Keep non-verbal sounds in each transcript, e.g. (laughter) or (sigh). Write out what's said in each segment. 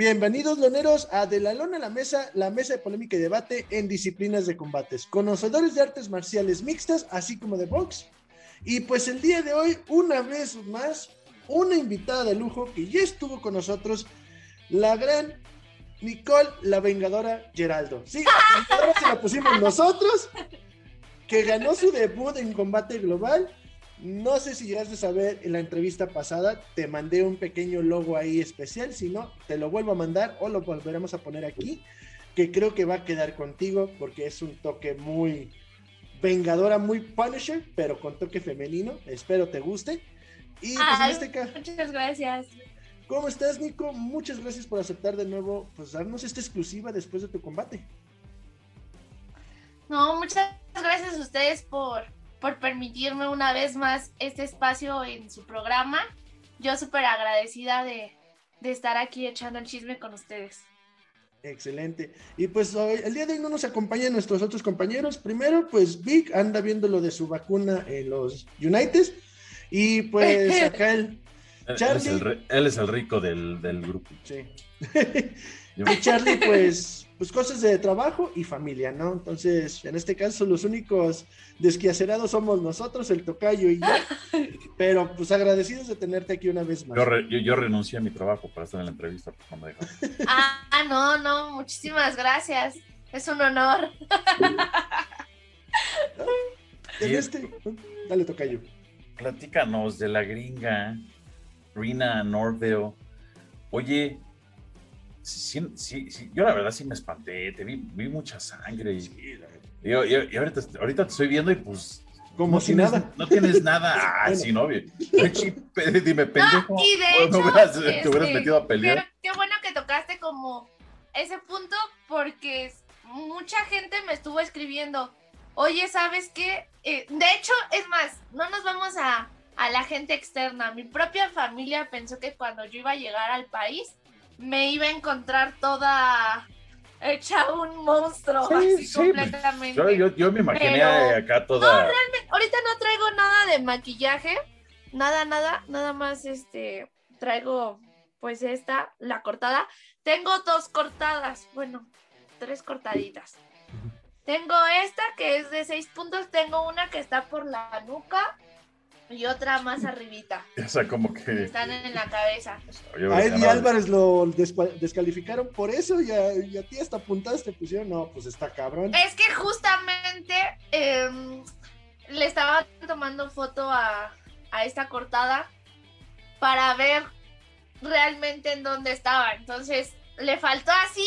Bienvenidos, loneros, a De la Lona a la Mesa, la mesa de polémica y debate en disciplinas de combates, conocedores de artes marciales mixtas, así como de box. Y pues el día de hoy, una vez más, una invitada de lujo que ya estuvo con nosotros, la gran Nicole, la Vengadora Geraldo. Sí, la se la pusimos nosotros, que ganó su debut en combate global no sé si llegaste a saber en la entrevista pasada, te mandé un pequeño logo ahí especial, si no, te lo vuelvo a mandar o lo volveremos a poner aquí, que creo que va a quedar contigo porque es un toque muy vengadora, muy Punisher, pero con toque femenino. Espero te guste. Y pues en este caso... Muchas gracias. ¿Cómo estás, Nico? Muchas gracias por aceptar de nuevo, pues darnos esta exclusiva después de tu combate. No, muchas gracias a ustedes por por permitirme una vez más este espacio en su programa. Yo súper agradecida de, estar aquí echando el chisme con ustedes. Excelente. Y pues hoy, el día de hoy no nos acompañan nuestros otros compañeros. Primero, pues Vic anda viendo lo de su vacuna en los United. Y pues (laughs) acá el Charlie. Él es el, rico del, del grupo. Sí. (laughs) y Charlie, pues pues cosas de trabajo y familia, ¿no? Entonces, en este caso, los únicos desquiacerados somos nosotros, el tocayo y yo, (laughs) pero pues agradecidos de tenerte aquí una vez más. Yo, yo, renuncié a mi trabajo para estar en la entrevista, pues, me Ah, no, no, muchísimas gracias, es un honor. en este, dale tocayo. Platícanos de la gringa, Rina Norville. Oye, sí, sí, sí, yo la verdad sí me espanté, te vi, vi mucha sangre y, ahorita, ahorita, te estoy viendo y pues como no si nada. No tienes nada. (laughs) Ah, sí, no. Dime, pendejo. y de hecho, hubieras, te hubieras este, metido a pelear. Pero qué bueno que tocaste como ese punto porque mucha gente me estuvo escribiendo. Oye, ¿sabes qué? Eh, de hecho, es más, no nos vamos a, a la gente externa. Mi propia familia pensó que cuando yo iba a llegar al país, me iba a encontrar toda hecha un monstruo, así completamente. Yo, me imaginé acá toda. No, realmente, ahorita no traigo nada de maquillaje, nada, nada, nada más este, traigo pues esta, la cortada. Tengo dos cortadas, bueno, tres cortaditas. Tengo esta que es de seis puntos, tengo una que está por la nuca y otra más arribita. (laughs) O sea, como que... Están en la cabeza. A Eddie Álvarez lo descalificaron por eso y a, ti hasta apuntaste, pusieron, no, pues está cabrón. Es que justamente em, le estaba tomando foto a, a esta cortada para ver realmente en dónde estaba. Entonces, le faltó así,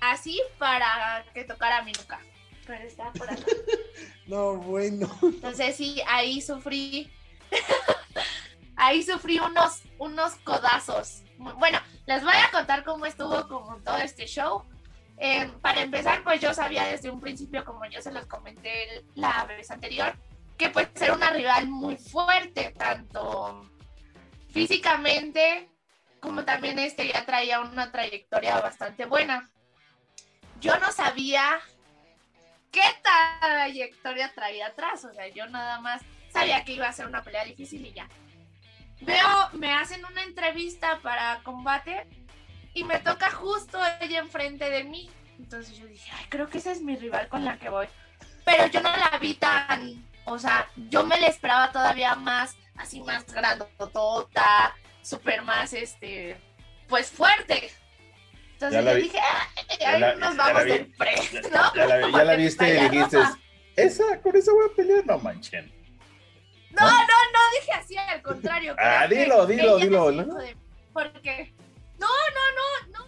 así para que tocara mi nuca pero está por acá. (laughs) no, bueno. Entonces sí, ahí sufrí. (laughs) ahí sufrí unos, unos codazos. Bueno, les voy a contar cómo estuvo como todo este show. Eh, para empezar, pues yo sabía desde un principio, como yo se los comenté la vez anterior, que pues era una rival muy fuerte, tanto físicamente como también este ya traía una trayectoria bastante buena. Yo no sabía qué trayectoria traía atrás. O sea, yo nada más sabía que iba a ser una pelea difícil y ya. Veo, me hacen una entrevista para combate y me toca justo ella enfrente de mí. Entonces yo dije, ay, creo que esa es mi rival con la que voy. Pero yo no la vi tan, o sea, yo me la esperaba todavía más, así más grandotota, súper más, este, pues fuerte. Entonces yo dije, ah, ya nos vamos de ¿no? Ya, la, ya la viste y dijiste, (laughs) esa, con esa voy a pelear, no manchen. No, no, no, dije así, al contrario. Ah, dilo, dilo, dilo. ¿no? Porque, no, no, no, no,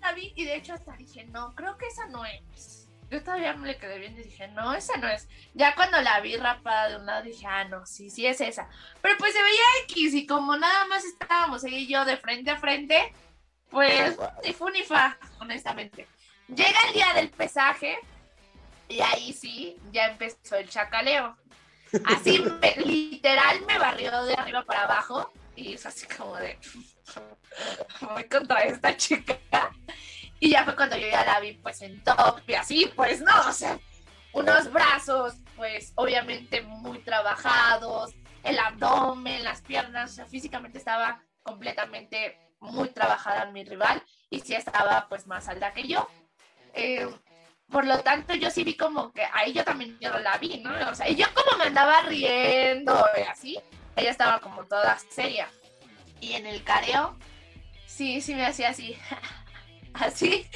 la vi y de hecho hasta dije, no, creo que esa no es. Yo todavía no le quedé bien y dije, no, esa no es. Ya cuando la vi rapada de un lado dije, ah, no, sí, sí es esa. Pero pues se veía X y como nada más estábamos y yo de frente a frente, pues, ni fu ni fa, honestamente. Llega el día del pesaje y ahí sí, ya empezó el chacaleo. Así, (laughs) literal, me barrió de arriba para abajo y es así como de, voy contra esta chica. Y ya fue cuando yo ya la vi pues en top y así, pues no, o sea, unos brazos pues obviamente muy trabajados, el abdomen, las piernas, o sea, físicamente estaba completamente muy trabajada mi rival y sí estaba pues más alta que yo. Eh, por lo tanto, yo sí vi como que ahí yo también yo la vi, ¿no? O sea, yo como me andaba riendo y así, ella estaba como toda seria. Y en el careo, sí, sí me hacía así, (laughs) así.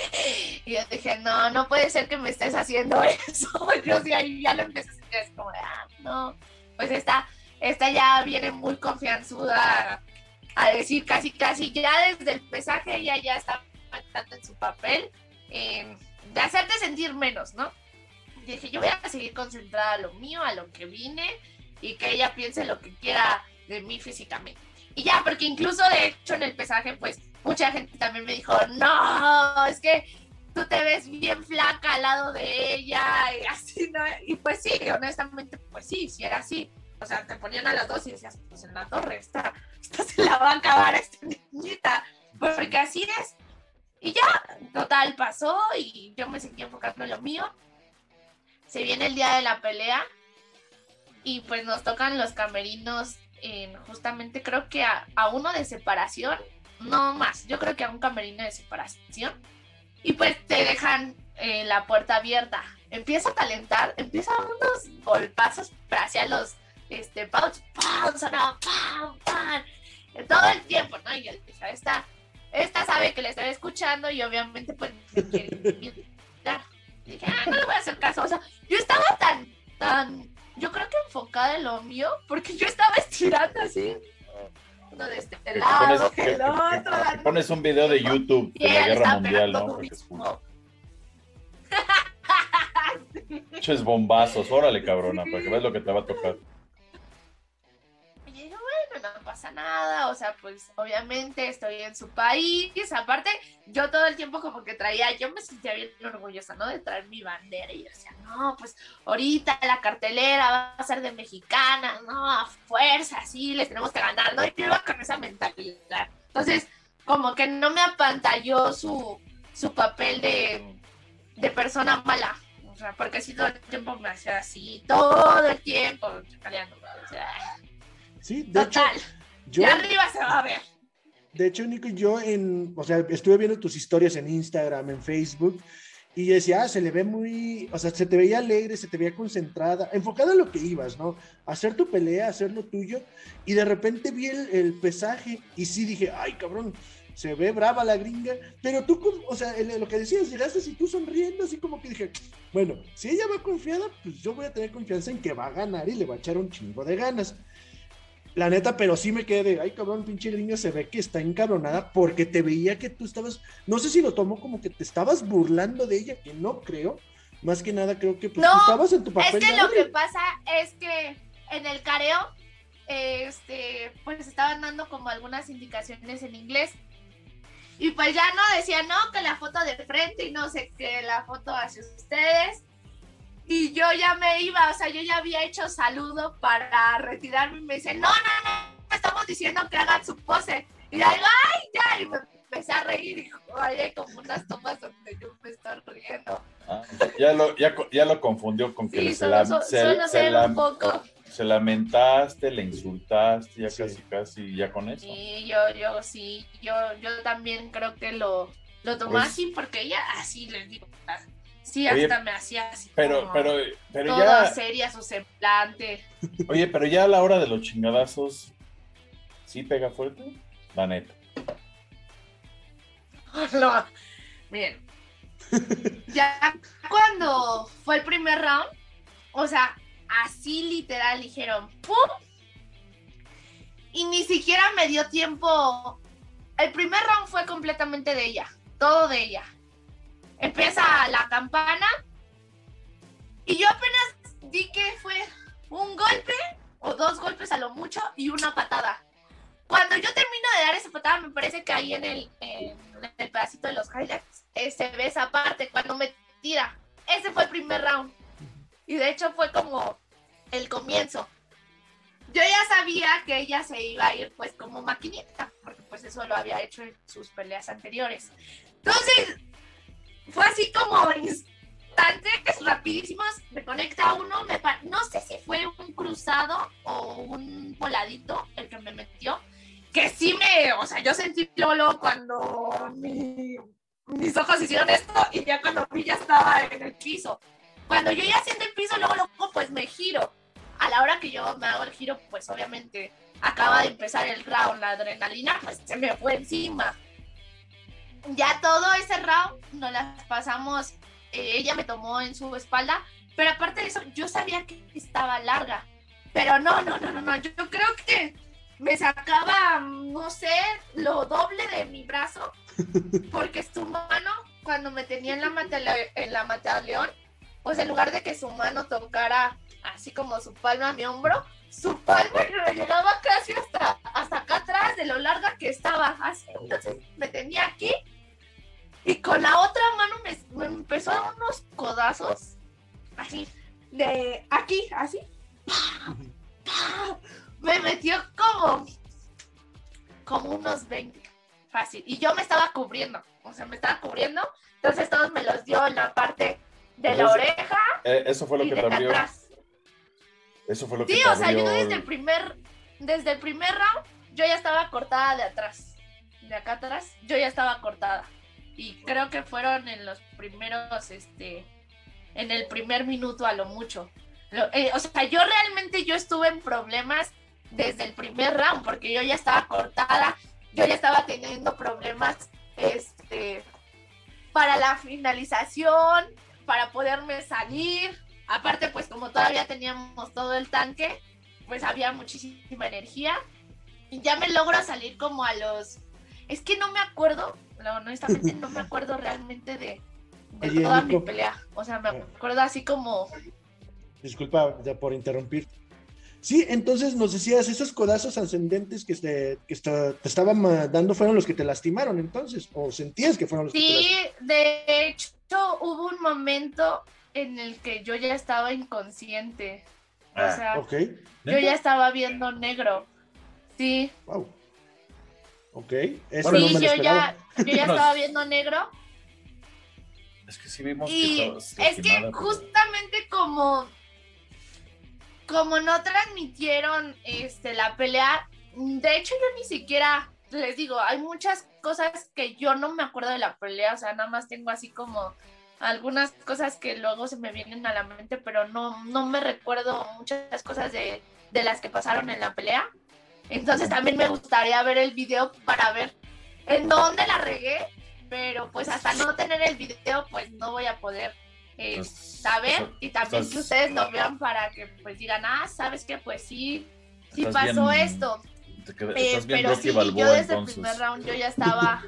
Y yo dije, no, no puede ser que me estés haciendo (laughs) eso. Yo sí ahí ya lo empecé a es como ah, no, pues esta, esta ya viene muy confianzuda a decir casi, casi, ya desde el pesaje ella ya está en su papel. Eh, de hacerte sentir menos, ¿no? Y dije, yo voy a seguir concentrada a lo mío, a lo que vine y que ella piense lo que quiera de mí físicamente. Y ya, porque incluso de hecho en el pesaje, pues mucha gente también me dijo, no, es que tú te ves bien flaca al lado de ella y así, ¿no? Y pues sí, honestamente, pues sí, sí era así. O sea, te ponían a las dos y decías, pues en la torre, esta, esta se la va a acabar esta niñita. Porque así es. Y ya, total, pasó y yo me seguí enfocando en lo mío. Se viene el día de la pelea y pues nos tocan los camerinos en justamente creo que a, uno de separación, no más, yo creo que a un camerino de separación. Y pues te dejan eh, la puerta abierta. Empieza a calentar, empieza unos golpazos hacia los este, pam, pam, pam, todo el tiempo, ¿no? Y yo dije, está esta sabe que le estoy escuchando y obviamente pues me quiere Dije, ah, no le voy a hacer caso. O sea, yo estaba tan, tan, yo creo que enfocada en lo mío, porque yo estaba estirando así. Uno de este lado, pones, el otro. pones un video de YouTube de la Guerra Mundial, ¿no? Porque es Ches bombazos, órale cabrona, para que veas lo que te va a tocar no pasa nada, o sea, pues obviamente estoy en su país, aparte yo todo el tiempo como que traía, yo me sentía bien orgullosa, ¿no? De traer mi bandera y yo decía, no, pues ahorita la cartelera va a ser de mexicana, no, a fuerza, sí, les tenemos que ganar, ¿no? Y yo iba con esa mentalidad. Entonces, como que no me apantalló su, su papel de, de persona mala, o sea, porque si todo el tiempo me hacía así, todo el tiempo, o sea, Sí, de hecho. Yo, arriba se va a ver. De hecho, Nico, yo en, o sea, estuve viendo tus historias en Instagram, en Facebook, y decía, ah, se le ve muy, o sea, se te veía alegre, se te veía concentrada, enfocada en lo que ibas, ¿no? Hacer tu pelea, hacer lo tuyo, y de repente vi el, pesaje y sí dije, ay, cabrón, se ve brava la gringa, pero tú, o sea, lo que decías, llegaste así tú sonriendo, así como que dije, bueno, si ella va confiada, pues yo voy a tener confianza en que va a ganar y le va a echar un chingo de ganas. La neta, pero sí me quedé de, ay cabrón, pinche gringa se ve que está encabronada porque te veía que tú estabas, no sé si lo tomó como que te estabas burlando de ella, que no creo. Más que nada creo que pues, tú estabas en tu papel. Es que lo que pasa es que en el careo, este, pues estaban dando como algunas indicaciones en inglés. Y pues ya no decía, no, que la foto de frente y no sé qué, la foto hacia ustedes y yo ya me iba, o sea, yo ya había hecho saludo para retirarme y me dice, no, no, no, estamos diciendo que hagan su pose. Y ya digo, ay, ya, y me empecé a reír y oye, como unas tomas donde yo me estoy riendo. Ah, ya, lo, ya, ya, lo confundió con que se, la, se, la, un poco. se lamentaste, le insultaste, ya casi, casi, ya con eso. Sí, yo, yo, sí, yo, yo también creo que lo, lo tomé pues así porque ella así les digo, Sí, hasta me hacía así. Pero, pero, pero ya. seria su semblante. (laughs) Oye, pero ya a la hora de los chingadazos, ¿sí pega fuerte? La neta. (laughs) No, miren. (laughs) ya cuando fue el primer round, o sea, así literal dijeron ¡pum! Y ni siquiera me dio tiempo. El primer round fue completamente de ella, todo de ella empieza la campana y yo apenas di que fue un golpe o dos golpes a lo mucho y una patada. Cuando yo termino de dar esa patada, me parece que ahí en el, pedacito de los highlights eh, se ve esa parte cuando me tira. Ese fue el primer round. Y de hecho fue como el comienzo. Yo ya sabía que ella se iba a ir pues como maquinita, porque pues eso lo había hecho en sus peleas anteriores. Entonces, fue así como instantes rapidísimos, me conecta uno, me no sé si fue un cruzado o un voladito el que me metió, que sí me, o sea, yo sentí luego cuando mis ojos hicieron esto y ya cuando vi ya estaba en el piso. Cuando yo ya siento el piso, luego, luego pues me giro. A la hora que yo me hago el giro, pues obviamente acaba de empezar el round, la adrenalina pues se me fue encima. Ya todo ese round nos las pasamos, eh, ella me tomó en su espalda, pero aparte de eso yo sabía que estaba larga. Pero no, no, no, no, no, yo creo que me sacaba, no sé, lo doble de mi brazo, (laughs) porque su mano, cuando me tenía en la mata, en la mata león, pues en lugar de que su mano tocara así como su palma a mi hombro, su palma llegaba casi hasta, hasta acá atrás de lo larga que estaba. Así, entonces me tenía aquí y con la otra mano me, empezó a dar unos codazos, así, de aquí, así. Me metió como, como unos 20, fácil. Y yo me estaba cubriendo, o sea, me estaba cubriendo. Entonces todos me los dio en la parte de la oreja. Eh, eso fue lo que te abrió. Eso fue lo que Sí, o sea, yo desde el primer, desde el primer round, yo ya estaba cortada de atrás. De acá atrás, yo ya estaba cortada. Y creo que fueron en los primeros, este, en el primer minuto a lo mucho. Eh, o sea, yo realmente yo estuve en problemas desde el primer round, porque yo ya estaba cortada, yo ya estaba teniendo problemas, este, para la finalización, para poderme salir, Aparte, pues como todavía teníamos todo el tanque, pues había muchísima energía. Y ya me logro salir como a los... Es que no me acuerdo, honestamente no me acuerdo realmente de, toda mi pelea. O sea, me acuerdo así como... Disculpa ya por interrumpir. Sí, entonces nos decías, esos codazos ascendentes que, te, que te estaban dando fueron los que te lastimaron entonces, o sentías que fueron los que te lastimaron. Sí, de hecho hubo un momento en el que yo ya estaba inconsciente. o ah, sea, yo ya estaba viendo negro. Sí. Wow. Ok. sí, yo, ya, yo ya estaba viendo negro. Es que sí vimos y Es que justamente como como no transmitieron este la pelea, de hecho yo ni siquiera les digo, hay muchas cosas que yo no me acuerdo de la pelea, o sea, nada más tengo así como algunas cosas que luego se me vienen a la mente, pero no, no me recuerdo muchas cosas de, de las que pasaron en la pelea. Entonces también me gustaría ver el video para ver en dónde la regué, pero pues hasta no tener el video pues no voy a poder eh, pues, saber y también que ustedes lo vean para que pues digan, ah, sabes que pues sí, sí pasó esto. Eh, pero sí, yo desde el primer round yo ya estaba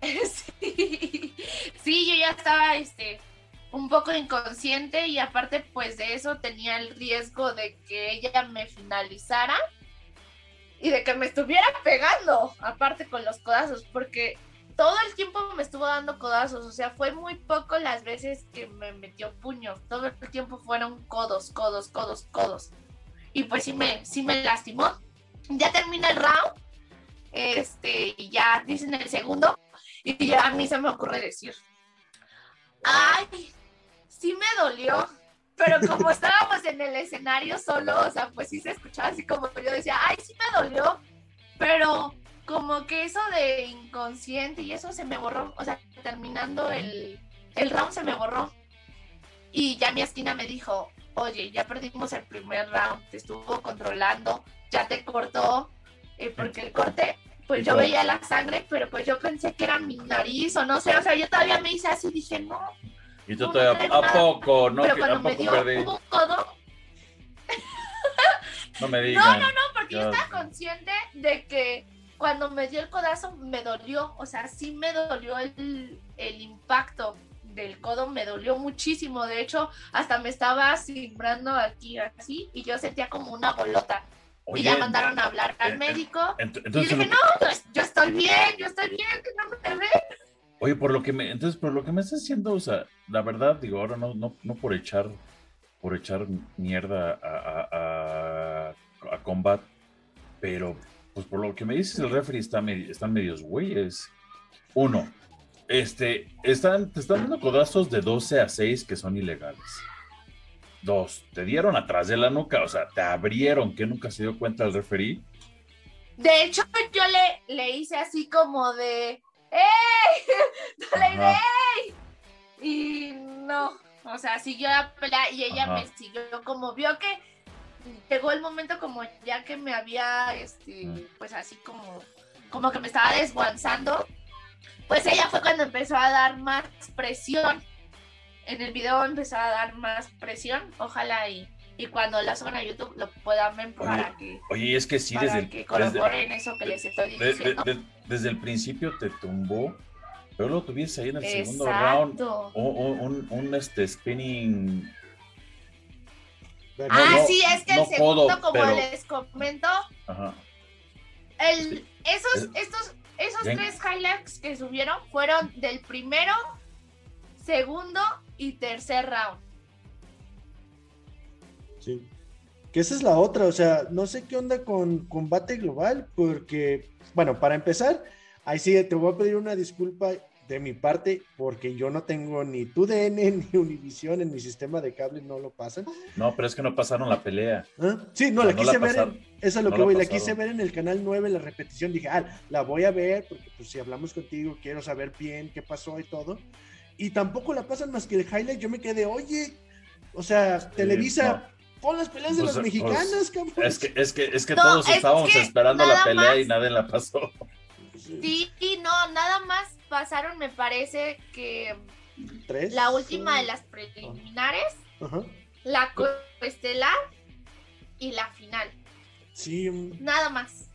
(laughs) sí. yo ya estaba este, un poco inconsciente y aparte pues de eso tenía el riesgo de que ella me finalizara y de que me estuviera pegando, aparte con los codazos, porque todo el tiempo me estuvo dando codazos, o sea, fue muy poco las veces que me metió puño, todo el tiempo fueron codos, codos, codos, codos. Y pues sí me, sí me lastimó. Ya termina el round, este, y ya dicen el segundo, y ya a mí se me ocurre decir, ay, sí me dolió, pero como estábamos en el escenario solo, o sea, pues sí se escuchaba así como yo decía, ay, sí me dolió, pero como que eso de inconsciente y eso se me borró, o sea, terminando el, el round se me borró. Y ya mi esquina me dijo, oye, ya perdimos el primer round, te estuvo controlando, ya te cortó, eh, porque el corte pues yo veía la sangre, pero pues yo pensé que era mi nariz o no sé, o sea, yo todavía me hice así, dije, no. Y tú todavía, ¿a poco? No, pero cuando me dio un codo... no me digas. (laughs) No, no, no, porque yo estaba consciente de que cuando me dio el codazo me dolió, o sea, sí me dolió el, el impacto del codo, me dolió muchísimo, de hecho, hasta me estaba cimbrando aquí así y yo sentía como una bolota y ya mandaron a hablar al médico. Entonces, y dije, no, yo estoy bien, yo estoy bien, que no me ve. Oye, por lo que me, entonces, por lo que me estás haciendo, o sea, la verdad, digo, ahora no, no, no por echar, por echar mierda a, a, a, combat, pero, pues por lo que me dices, el referee está están medios güeyes. Uno, este, están, te están dando codazos de 12 a 6 que son ilegales. Dos, te dieron atrás de la nuca, o sea, te abrieron, que nunca se dio cuenta el referí. De hecho, yo le, le hice así como de ¡Ey! (laughs) Dale, ¡Ey! Y no, o sea, siguió la pelea y ella me siguió como vio que llegó el momento como ya que me había, este, pues así como, como que me estaba desguanzando, pues ella fue cuando empezó a dar más presión. En el video empezó a dar más presión, ojalá y, y cuando la suban a YouTube lo puedan ver para que... Oye, es que sí, desde el, que desde, eso que les estoy diciendo. desde el principio te tumbó pero lo tuviste ahí en el segundo round. Un, un, este spinning. ah, sí, es que el segundo, como les comento, El, esos, estos, esos tres highlights que subieron fueron del primero, segundo y tercer round. Sí. Que esa es la otra, o sea, no sé qué onda con combate global, porque, bueno, para empezar, ahí sí te voy a pedir una disculpa de mi parte, porque yo no tengo ni TUDN (laughs) ni Univision en mi sistema de cable, no lo pasan. No, pero es que no pasaron la pelea. ¿Ah? Sí, no, la quise ver, en, eso es lo que voy, la, quise ver en el canal 9, la repetición, dije, ah, la voy a ver, porque pues si hablamos contigo, quiero saber bien qué pasó y todo. Y tampoco la pasan más que el highlight, yo me quedé, oye, o sea, Televisa... Pon las peleas de pues, los pues, mexicanos, cabrón. Es que, es que, es que todos estábamos esperando la pelea y nadie la pasó. Sí, no, nada más pasaron, me parece que la última de las preliminares, la estelar y la final. Sí. Nada más.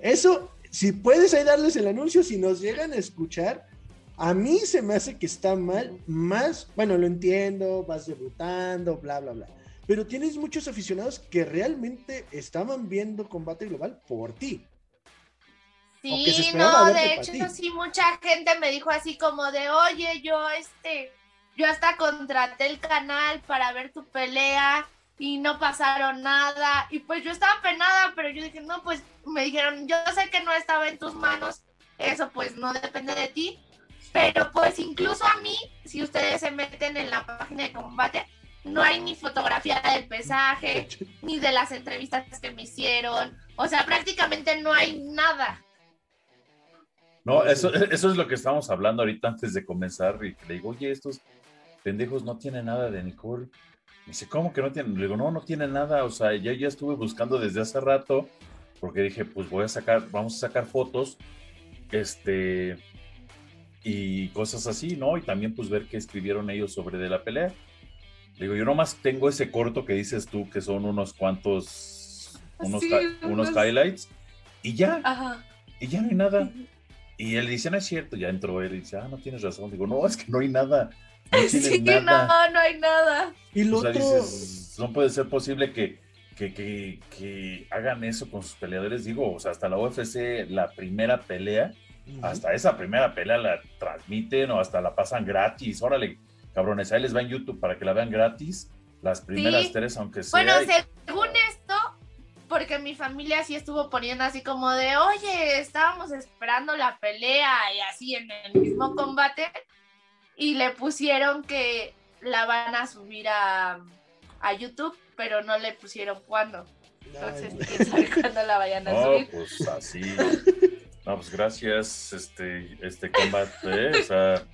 Eso, si puedes ahí darles el anuncio, si nos llegan a escuchar, a mí se me hace que está mal, más, bueno, lo entiendo, vas debutando, bla, bla, bla. Pero tienes muchos aficionados que realmente estaban viendo combate global por ti. Sí, no, de hecho sí, mucha gente me dijo así como de, oye, yo este, yo hasta contraté el canal para ver tu pelea y no pasaron nada. Y pues yo estaba penada, pero yo dije, no, pues me dijeron, yo sé que no estaba en tus manos, eso pues no depende de ti. Pero pues incluso a mí, si ustedes se meten en la página de combate, no hay ni fotografía del pesaje, (laughs) ni de las entrevistas que me hicieron. O sea, prácticamente no hay nada. No, eso, eso es lo que estábamos hablando ahorita antes de comenzar. Y le digo, oye, estos pendejos no tienen nada de Nicole. Me dice, ¿cómo que no tienen? Le digo, no, no tienen nada. O sea, ya, ya estuve buscando desde hace rato porque dije, pues voy a sacar, vamos a sacar fotos, este, y cosas así, ¿no? Y también pues ver qué escribieron ellos sobre de la pelea. Le digo, yo nomás tengo ese corto que dices tú, que son unos cuantos, unos, unos highlights, y ya, Ajá. y ya no hay nada. Y él dice, no es cierto, ya entró él y dice, ah, no tienes razón. Digo, no, es que no hay nada. No (laughs) sí, nada. no, no hay nada. Y lo otro... no puede ser posible que, que, que, que, hagan eso con sus peleadores. Digo, o sea, hasta la UFC, la primera pelea, hasta esa primera pelea la transmiten o hasta la pasan gratis. Órale, cabrones, ahí les va en YouTube para que la vean gratis. Las primeras tres, aunque sea. Bueno, según esto, porque mi familia sí estuvo poniendo así como de, oye, estábamos esperando la pelea y así en el mismo combate, y le pusieron que la van a subir a, a YouTube, pero no le pusieron cuándo. Entonces, quién sabe cuándo la vayan a subir. Pues así. (laughs) No, pues gracias, este, este combate, o sea,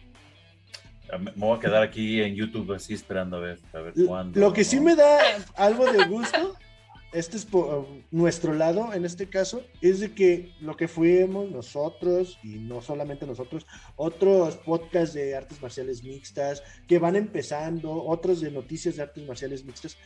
me voy a quedar aquí en YouTube así esperando a ver, a ver cuándo. Lo que sí me da algo de gusto este es por nuestro lado, en este caso, es de que lo que fuimos nosotros, y no solamente nosotros, otros podcasts de artes marciales mixtas que van empezando, otros de noticias de artes marciales mixtas,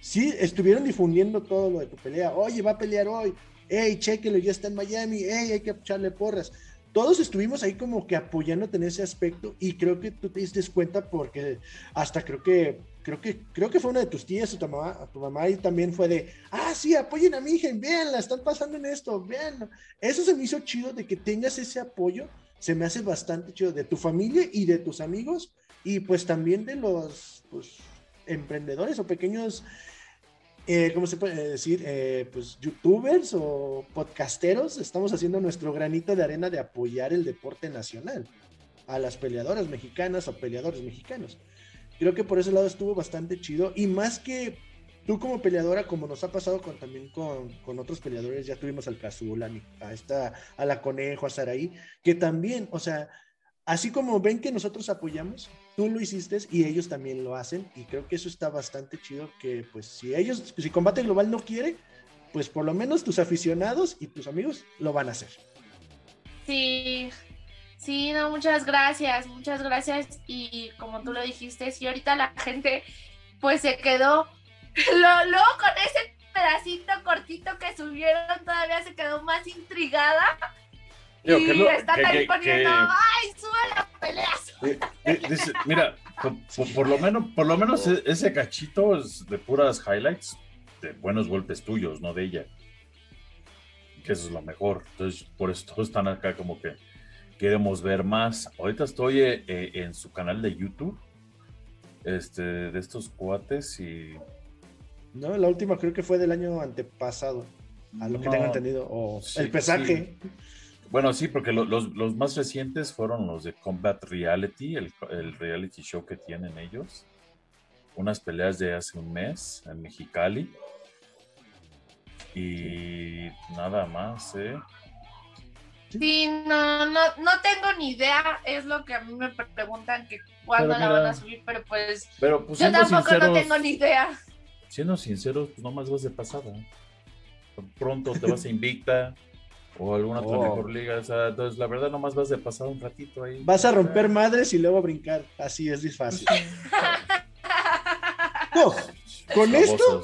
sí estuvieron difundiendo todo lo de tu pelea. Oye, va a pelear hoy. Hey, chéquelo, ya está en Miami. Hey, hay que echarle porras todos estuvimos ahí como que apoyándote en ese aspecto y creo que tú te diste cuenta porque hasta creo que creo que creo que fue una de tus tías o tu mamá, tu mamá y también fue de, ah, sí, apoyen a mi hija, vean, la están pasando en esto, vean. Eso se me hizo chido de que tengas ese apoyo, se me hace bastante chido de tu familia y de tus amigos y pues también de los pues, emprendedores o pequeños eh, ¿cómo se puede decir? Eh, pues youtubers o podcasteros, estamos haciendo nuestro granito de arena de apoyar el deporte nacional a las peleadoras mexicanas o peleadores mexicanos. Creo que por ese lado estuvo bastante chido y más que tú como peleadora, como nos ha pasado con, también con, con otros peleadores, ya tuvimos al Cazul, a, a, esta, a la Conejo, a Saraí, que también, o sea, así como ven que nosotros apoyamos, tú lo hiciste y ellos también lo hacen y creo que eso está bastante chido que pues si ellos, si Combate Global no quiere, pues por lo menos tus aficionados y tus amigos lo van a hacer. Sí, sí, no, muchas gracias, muchas gracias y como tú lo dijiste, si ahorita la gente pues se quedó, (laughs) luego con ese pedacito cortito que subieron todavía se quedó más intrigada y están ahí poniendo, ¡ay, sube las peleas! mira, por, lo menos, por lo menos e, ese cachito es de puras highlights, de buenos golpes tuyos, no de ella. Que eso es lo mejor. Entonces, por eso todos están acá como que queremos ver más. Ahorita estoy eh, eh, en su canal de YouTube, este, de estos cuates y... No, la última creo que fue del año antepasado, a lo que tengo entendido, o el pesaje. Bueno, sí, porque los, más recientes fueron los de Combat Reality, el, reality show que tienen ellos. Unas peleas de hace un mes en Mexicali. Y nada más, ¿eh? Sí, no, no, no tengo ni idea, es lo que a mí me preguntan que cuándo la van a subir, pero pues, pero, pues yo tampoco no tengo ni idea. Siendo sinceros, pues nomás vas de pasada. Pronto te vas a Invicta, o alguna otra oh. mejor liga. O sea, entonces, la verdad, nomás vas de pasar un ratito ahí. Vas a romper madres y luego brincar. Así es fácil. con esto.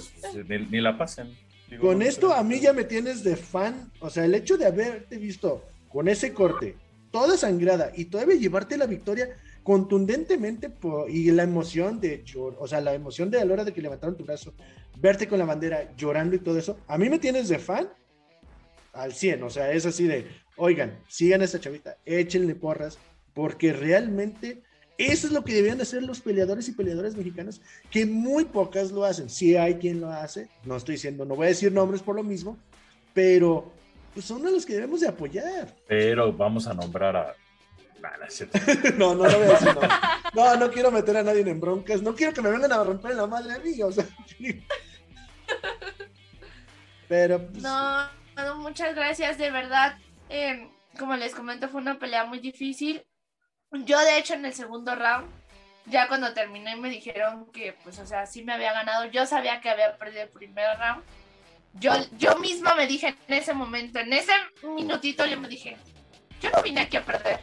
Ni, la pasen. con esto, a mí ya me tienes de fan. O sea, el hecho de haberte visto con ese corte, toda sangrada y todavía llevarte la victoria contundentemente y la emoción de o sea, la emoción de a la hora de que levantaron tu brazo, verte con la bandera llorando y todo eso, a mí me tienes de fan al 100, o sea, es así de, oigan, sigan a esta chavita, échenle porras, porque realmente eso es lo que debían hacer los peleadores y peleadoras mexicanos, que muy pocas lo hacen. Sí hay quien lo hace, no estoy diciendo, no voy a decir nombres por lo mismo, pero pues son a los que debemos de apoyar. Pero vamos a nombrar a... no, no, (laughs) no voy a decir no. No, no quiero meter a nadie en broncas, no quiero que me vengan a romper la madre a mí, o sea. (laughs) Pero... Pues, no, muchas gracias, de verdad. Em, como les comento, fue una pelea muy difícil. Yo, de hecho, en el segundo round, ya cuando terminé, me dijeron que, pues, o sea, sí me había ganado. Yo sabía que había perdido el primer round. Yo, yo misma me dije en ese momento, en ese minutito, yo me dije, yo no vine aquí a perder.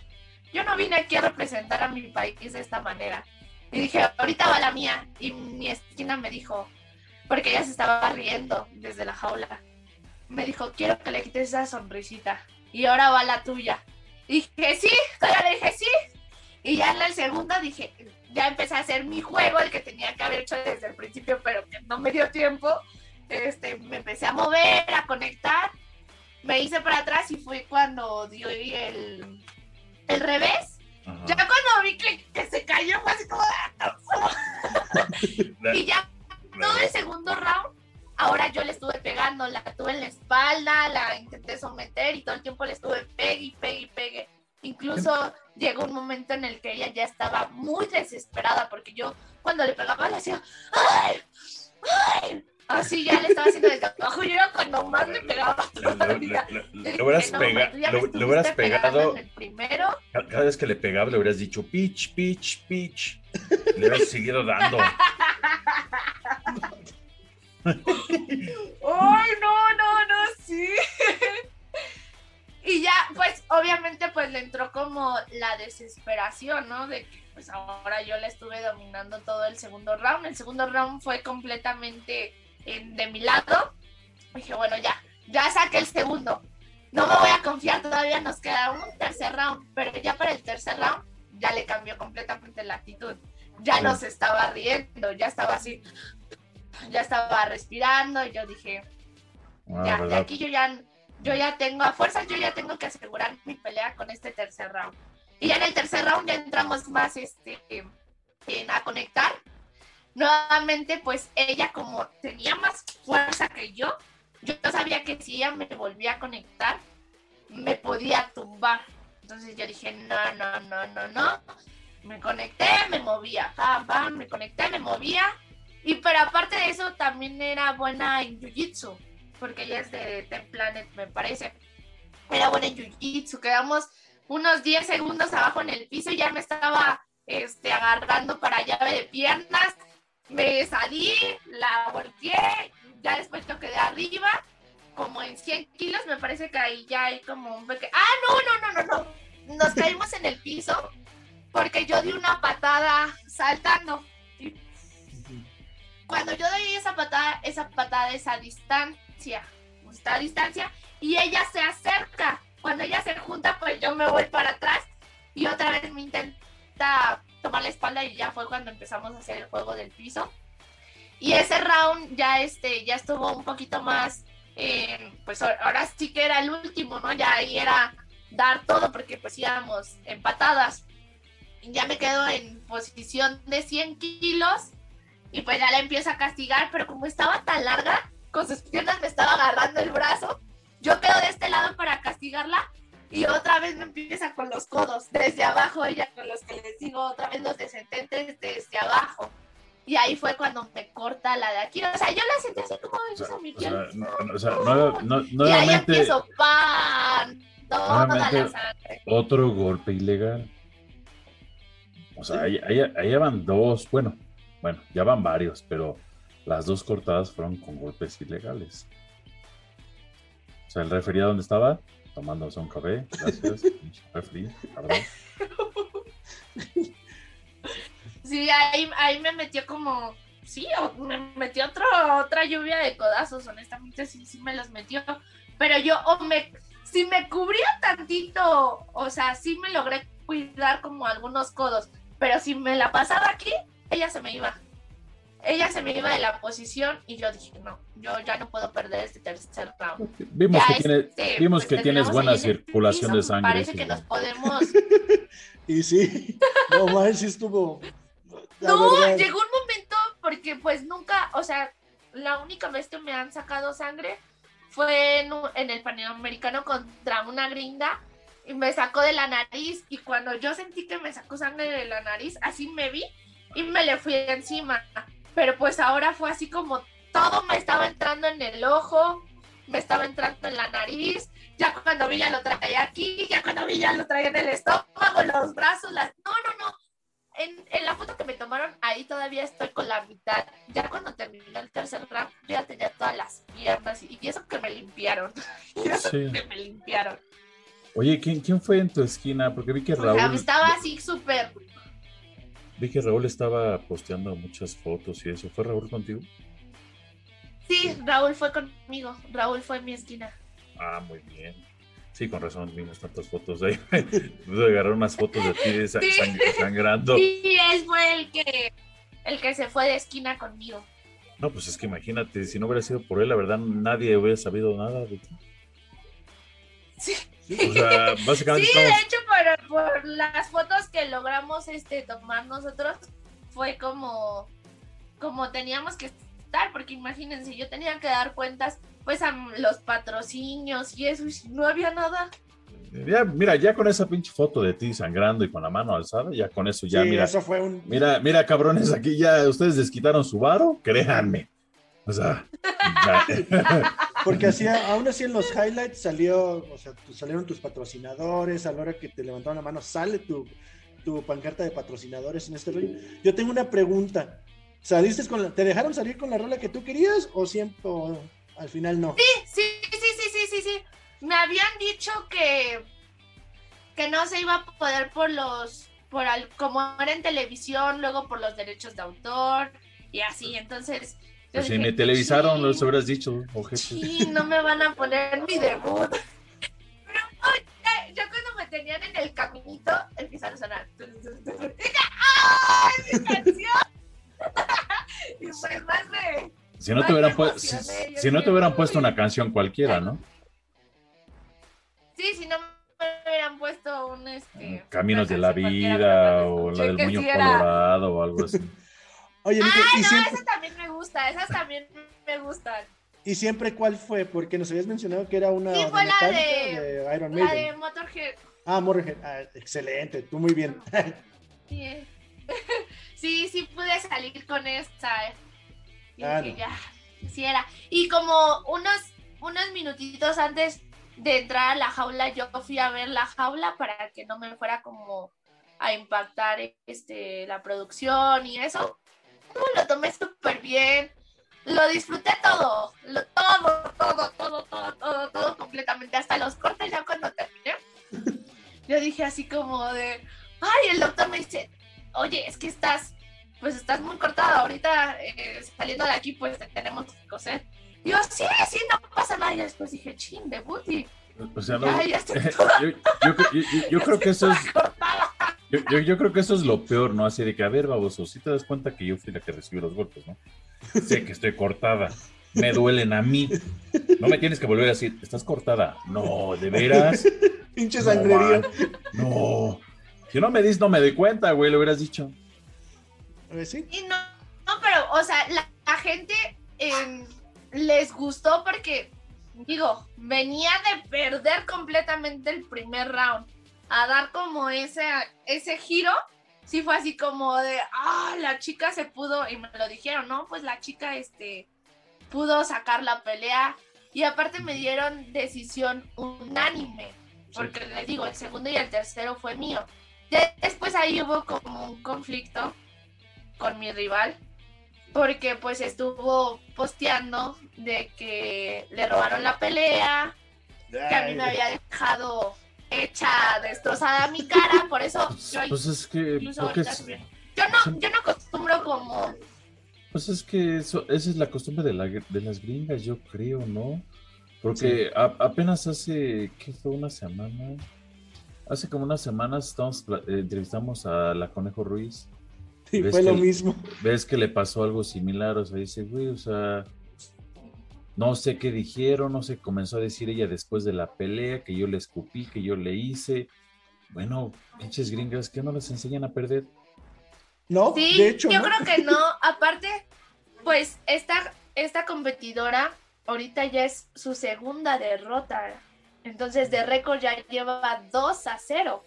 Yo no vine aquí a representar a mi país de esta manera. Y dije, ahorita va la mía. Y mi esquina me dijo, porque ella se estaba riendo desde la jaula me dijo, quiero que le quites esa sonrisita. Y ahora va la tuya. dije, sí, todavía le dije, sí. Y ya en el segundo dije, ya empecé a hacer mi juego, el que tenía que haber hecho desde el principio, pero que no me dio tiempo. Este, me empecé a mover, a conectar. Me hice para atrás y fue cuando dio el, el revés. Ya cuando vi que, se cayó, fue así como... (laughs) (laughs) y ya todo el segundo round Ahora yo le estuve pegando, la tuve en la espalda, la intenté someter y todo el tiempo le estuve pegue y pegue y pegue. Incluso llegó un momento en el que ella ya estaba muy desesperada porque yo cuando le pegaba le decía, ¡ay! ¡ay! Así ya le estaba haciendo desde abajo. Yo era cuando más (laughs) le pegaba todavía. Le hubieras, le hubieras pegado. primero. Cada vez que le pegaba le hubieras dicho pitch, pitch, pitch. Le hubieras seguido dando. (laughs) ¡Ay, no, no, no, sí! y ya, pues, obviamente, pues le entró como la desesperación, ¿no? De que, pues, ahora yo le estuve dominando todo el segundo round. El segundo round fue completamente de mi lado. Dije, bueno, ya, ya saqué el segundo. No me voy a confiar, todavía nos queda un tercer round, pero ya para el tercer round ya le cambió completamente la actitud. Ya no se estaba riendo, ya estaba así ya estaba respirando y yo dije, ah, ya, de aquí yo ya, yo ya tengo, a fuerzas yo ya tengo que asegurar mi pelea con este tercer round. Y ya en el tercer round ya entramos más este, en a conectar. Nuevamente, pues ella como tenía más fuerza que yo, yo sabía que si ella me volvía a conectar, me podía tumbar. Entonces yo dije, no, no, no, no, no. Me conecté, me movía, me conecté, me movía Y pero aparte de eso, también era buena en Jiu-Jitsu, porque ella es de Ten Planet, me parece. Era buena en Jiu-Jitsu, quedamos unos 10 segundos abajo en el piso y ya me estaba este, agarrando para llave de piernas. Me salí, la volteé, ya después yo quedé arriba, como en 100 kilos, me parece que ahí ya hay como un pequeño... Ah, no, no, no, no, no. Nos caímos en el piso porque yo di una patada saltando. Cuando yo doy esa patada, esa patada es a distancia, está a distancia, y ella se acerca. Cuando ella se junta, pues yo me voy para atrás y otra vez me intenta tomar la espalda y ya fue cuando empezamos a hacer el juego del piso. Y ese round ya, este, ya estuvo un poquito más, eh, pues ahora sí que era el último, ¿no? Ya ahí era dar todo porque pues íbamos empatadas. Ya me quedo en posición de 100 kilos y pues ya la empiezo a castigar, pero como estaba tan larga, con sus piernas me estaba agarrando el brazo, yo quedo de este lado para castigarla y otra vez me empieza con los codos desde abajo, ella con los que les digo otra vez los descendentes desde abajo. Y ahí fue cuando me corta la de aquí. O sea, yo la sentí así como o sea, mi piel. O sea, no, o sea, no, no, y ahí empiezo, ¡pam! Toda la sangre. Otro golpe ilegal. O sea, ahí, ahí, ahí van dos, bueno, bueno, ya van varios, pero las dos cortadas fueron con golpes ilegales. O sea, el referí dónde estaba, tomándose un café, gracias, (laughs) referí, perdón. Sí, ahí, ahí me metió como, sí, me metió otro, otra lluvia de codazos, honestamente sí, sí me los metió, pero yo, o me, si me cubría tantito, o sea, sí me logré cuidar como algunos codos, pero si me la pasaba aquí, ella se me iba. Ella se me iba de la posición y yo dije, no, yo ya no puedo perder este tercer round. Vimos que, este, vimos pues, que tienes buena circulación de sangre. Parece que nos podemos... (laughs) y sí, no mal, sí estuvo... No, llegó un momento porque pues nunca, o sea, la única vez que me han sacado sangre fue en, en el Panamericano contra una gringa y me sacó de la nariz y cuando yo sentí que me sacó sangre de la nariz, así me vi y me le fui encima. Pero pues ahora fue así como todo me estaba entrando en el ojo, me estaba entrando en la nariz, ya cuando vi ya lo traía aquí, ya cuando vi ya lo traía en el estómago, los brazos, las... No, no, no. En, en, la foto que me tomaron, ahí todavía estoy con la mitad. Ya cuando terminé el tercer round, ya tenía todas las piernas y, eso que me limpiaron. (laughs) y eso que me limpiaron. Oye, ¿quién, ¿quién fue en tu esquina? Porque vi que Raúl... estaba así súper Vi que Raúl estaba posteando muchas fotos y eso. ¿Fue Raúl contigo? Sí, Raúl fue conmigo. Raúl fue en mi esquina. Ah, muy bien. Sí, con razón vimos tantas fotos de ahí. (laughs) Pude agarrar unas fotos de ti sangrando. Sí, él fue el que, el que se fue de esquina conmigo. No, pues es que imagínate, si no hubiera sido por él, la verdad nadie hubiera sabido nada de ti. Sí. O sea, (laughs) básicamente. Sí, de hecho, por, por, las fotos que logramos este, tomar nosotros, fue como, como teníamos que estar, porque imagínense, yo tenía que dar cuentas pues a los patrocinios y eso, y no había nada. Ya, mira, ya con esa pinche foto de ti sangrando y con la mano alzada, ya con eso ya, mira. Eso fue un... Mira, mira, cabrones, aquí ya ustedes desquitaron su varo, créanme. O sea, (laughs) (laughs) porque así, aún así en los highlights salió, o sea, salieron tus patrocinadores, a la hora que te levantaron la mano sale tu, tu pancarta de patrocinadores en este rollo. Yo tengo una pregunta. ¿Saliste con ¿Te dejaron salir con la rola que tú querías o siempre al final no? Sí, sí, sí, sí, sí, sí, sí. Me habían dicho que que no se iba a poder por los por al, como era en televisión, luego por los derechos de autor y así, entonces pues si me televisaron, lo hubieras dicho, Sí, no me van a poner mi debut. Yo cuando me tenían en el caminito, empezaron a sonar. ¡Ay, mi canción! (laughs) y pues más de. Si no, te hubieran, si, si no te hubieran puesto una canción cualquiera, ¿no? Sí, si no me hubieran puesto un este, Caminos de la vida o la del Muño Colorado o algo así. (laughs) Oye, ah, no, siempre... esa también me gusta, esas también me gustan. ¿Y siempre cuál fue? Porque nos habías mencionado que era una sí, fue de, la de, Iron Maiden. La de Motorhead. Ah, Motorhead. Ah, excelente, tú muy bien. (laughs) Sí. (laughs) sí, sí pude salir con esta. Y Ah, dije, no. ya, sí era. Y como unos, unos minutitos antes de entrar a la jaula, yo fui a ver la jaula para que no me fuera como a impactar este, la producción y eso. Lo tomé súper bien. Lo disfruté todo, lo- todo, todo, todo, todo, todo, todo completamente, hasta los cortes ya cuando terminé. (laughs) Yo dije así como de, ay, el doctor me dice, oye, es que estás, pues estás muy cortada, ahorita eh, saliendo de aquí pues te tenemos que coser. Y yo, sí, sí, no pasa nada. Y después dije, chin, de booty. O sea, no, Ya, ya (laughs) estoy yo, yo- yo- creo (laughs) que eso es. Yo, yo- creo que eso es lo peor, ¿no? Así de que, a ver, baboso, si te das cuenta que yo fui la que recibió los golpes, ¿no? Sé que estoy cortada, me duelen a mí. No me tienes que volver a decir, estás cortada. No, ¿de veras? Pinche No, sangrería. man. No. Si no me dis, no me doy cuenta, güey, lo hubieras dicho. A ver, ¿sí? Y no, no, pero, o sea, la, la gente em, les gustó porque, digo, venía de perder completamente el primer round a dar como ese, ese giro. Sí fue así como de, ah, la chica se pudo, y me lo dijeron, ¿no? Pues la chica, este, pudo sacar la pelea. Y aparte me dieron decisión unánime, porque les digo, el segundo y el tercero fue mío. De- después ahí hubo como un conflicto con mi rival porque pues estuvo posteando de que le robaron la pelea, que a mí me había dejado hecha, destrozada mi cara, por eso yo, Pues es que, incluso es- yo no, yo no acostumbro como Pues es que eso, esa es la costumbre de, la- de las gringas, yo creo, ¿no? Porque a- apenas hace, ¿qué fue? Una semana. Hace como unas semanas estamos, eh, entrevistamos a la Conejo Ruiz. Sí, ¿Ves fue que lo mismo. Ves que le pasó algo similar, o sea, dice, güey, o sea, no sé qué dijeron, no sé, comenzó a decir ella después de la pelea, que yo le escupí, que yo le hice. Bueno, pinches gringas, ¿qué no les enseñan a perder? No, Sí, de hecho, yo ¿no? creo que no. (laughs) Aparte, pues esta, esta competidora ahorita ya es su segunda derrota. Entonces de récord ya lleva 2 a 0.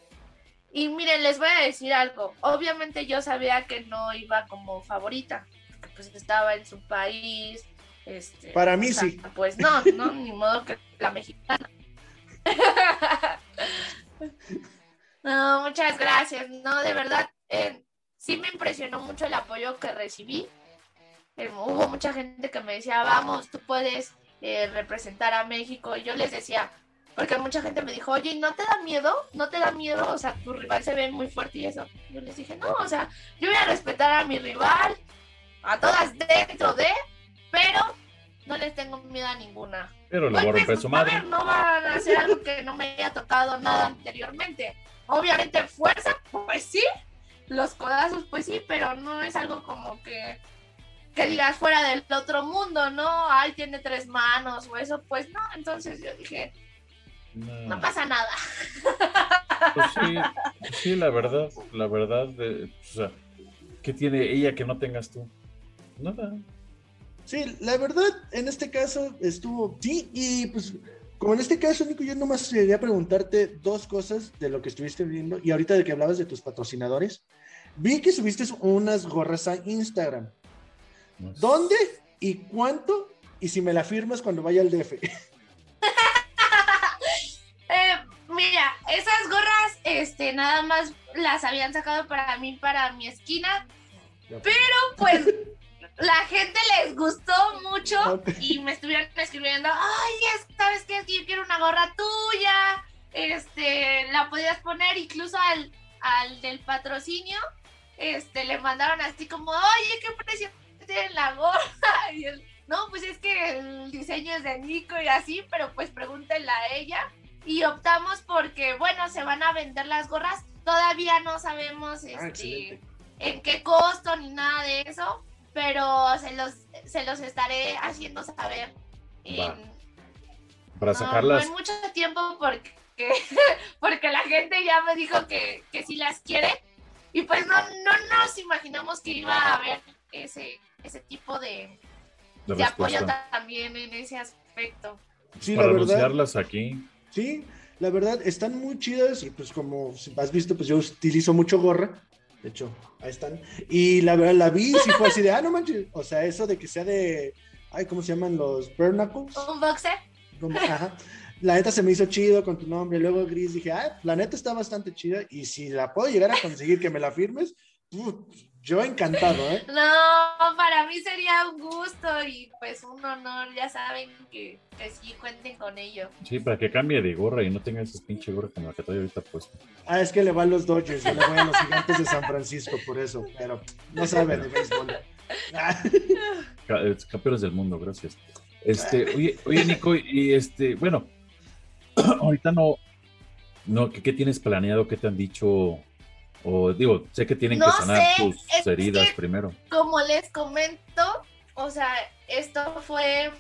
Y miren, les voy a decir algo. Obviamente yo sabía que no iba como favorita, porque pues estaba en su país. Este, Para mí o sea, sí. Pues no, no, (laughs) ni modo que la mexicana. (laughs) No, muchas gracias. No, de verdad, eh, sí me impresionó mucho el apoyo que recibí. Eh, hubo mucha gente que me decía, vamos, tú puedes eh, representar a México. Y yo les decía, porque mucha gente me dijo, oye, ¿no te da miedo? ¿No te da miedo? O sea, tu rival se ve muy fuerte y eso. Yo les dije, no, o sea, yo voy a respetar a mi rival, a todas dentro de, pero no les tengo miedo a ninguna. Pero le voy a Golpes, romper su a madre. ver, no van a hacer algo que no me haya tocado nada anteriormente. Obviamente fuerza, pues sí. Los codazos, pues sí, pero no es algo como que, que digas fuera del otro mundo, ¿no? Ay, tiene tres manos o eso, pues no. Entonces yo dije, no No, pasa nada. pues sí, (laughs) sí, la verdad, la verdad, eh, o sea, ¿qué tiene ella que no tengas tú? Nada. Sí, la verdad, en este caso estuvo, sí, y pues, como en este caso, Nico, yo nomás quería preguntarte dos cosas de lo que estuviste viendo, y ahorita de que hablabas de tus patrocinadores, vi que subiste unas gorras a Instagram. ¿Dónde y cuánto? Y si me la firmas cuando vaya al DF. (laughs) Eh, mira, esas gorras, este, nada más las habían sacado para mí, para mi esquina. Pero pues (laughs) la gente les gustó mucho y me estuvieron escribiendo, ay, es- ¿sabes qué? Es que yo quiero una gorra tuya. Este, la podías poner incluso al, al del patrocinio. Este, le mandaron así como, oye, ¿qué precio tiene la gorra? (laughs) Y él, no, pues es que el diseño es de Nico y así, pero pues pregúntenla a ella. Y optamos porque, bueno, se van a vender las gorras. Todavía no sabemos Ah, este, en qué costo ni nada de eso, pero se los, se los estaré haciendo saber en. Para no, sacarlas. no en mucho tiempo porque, (laughs) porque la gente ya me dijo que, que sí las quiere y pues no, no nos imaginamos que iba a haber ese, ese tipo de, de de apoyo respuesta. también en ese aspecto. Sí, Para la verdad. anunciarlas aquí. Sí, la verdad, están muy chidas y pues como has visto, pues yo utilizo mucho gorra. De hecho, ahí están. Y la verdad, la vi, sí fue así de, ah, no manches. O sea, eso de que sea de, ay, ¿cómo se llaman los Burnacles? ¿Un boxer? ajá. La neta se me hizo chido con tu nombre. Luego Gris dije, ah, la neta está bastante chida. Y si la puedo llegar a conseguir que me la firmes, yo encantado, ¿eh? No, para mí sería un gusto y pues un honor, ya saben que, que sí cuenten con ello. Sí, para que cambie de gorra y no tenga ese pinche gorra como la que estoy ahorita puesto. Ah, es que le van los Dodgers, le voy a los gigantes de San Francisco por eso, pero no sabe de béisbol. Campeones del mundo, gracias. Este, oye, oye, Nico, y este, bueno, (clears throat) ahorita no, no, ¿qué, ¿qué, tienes planeado? ¿Qué te han dicho o digo, sé que tienen que sanar tus heridas primero. Como les comento, o sea, esto fue,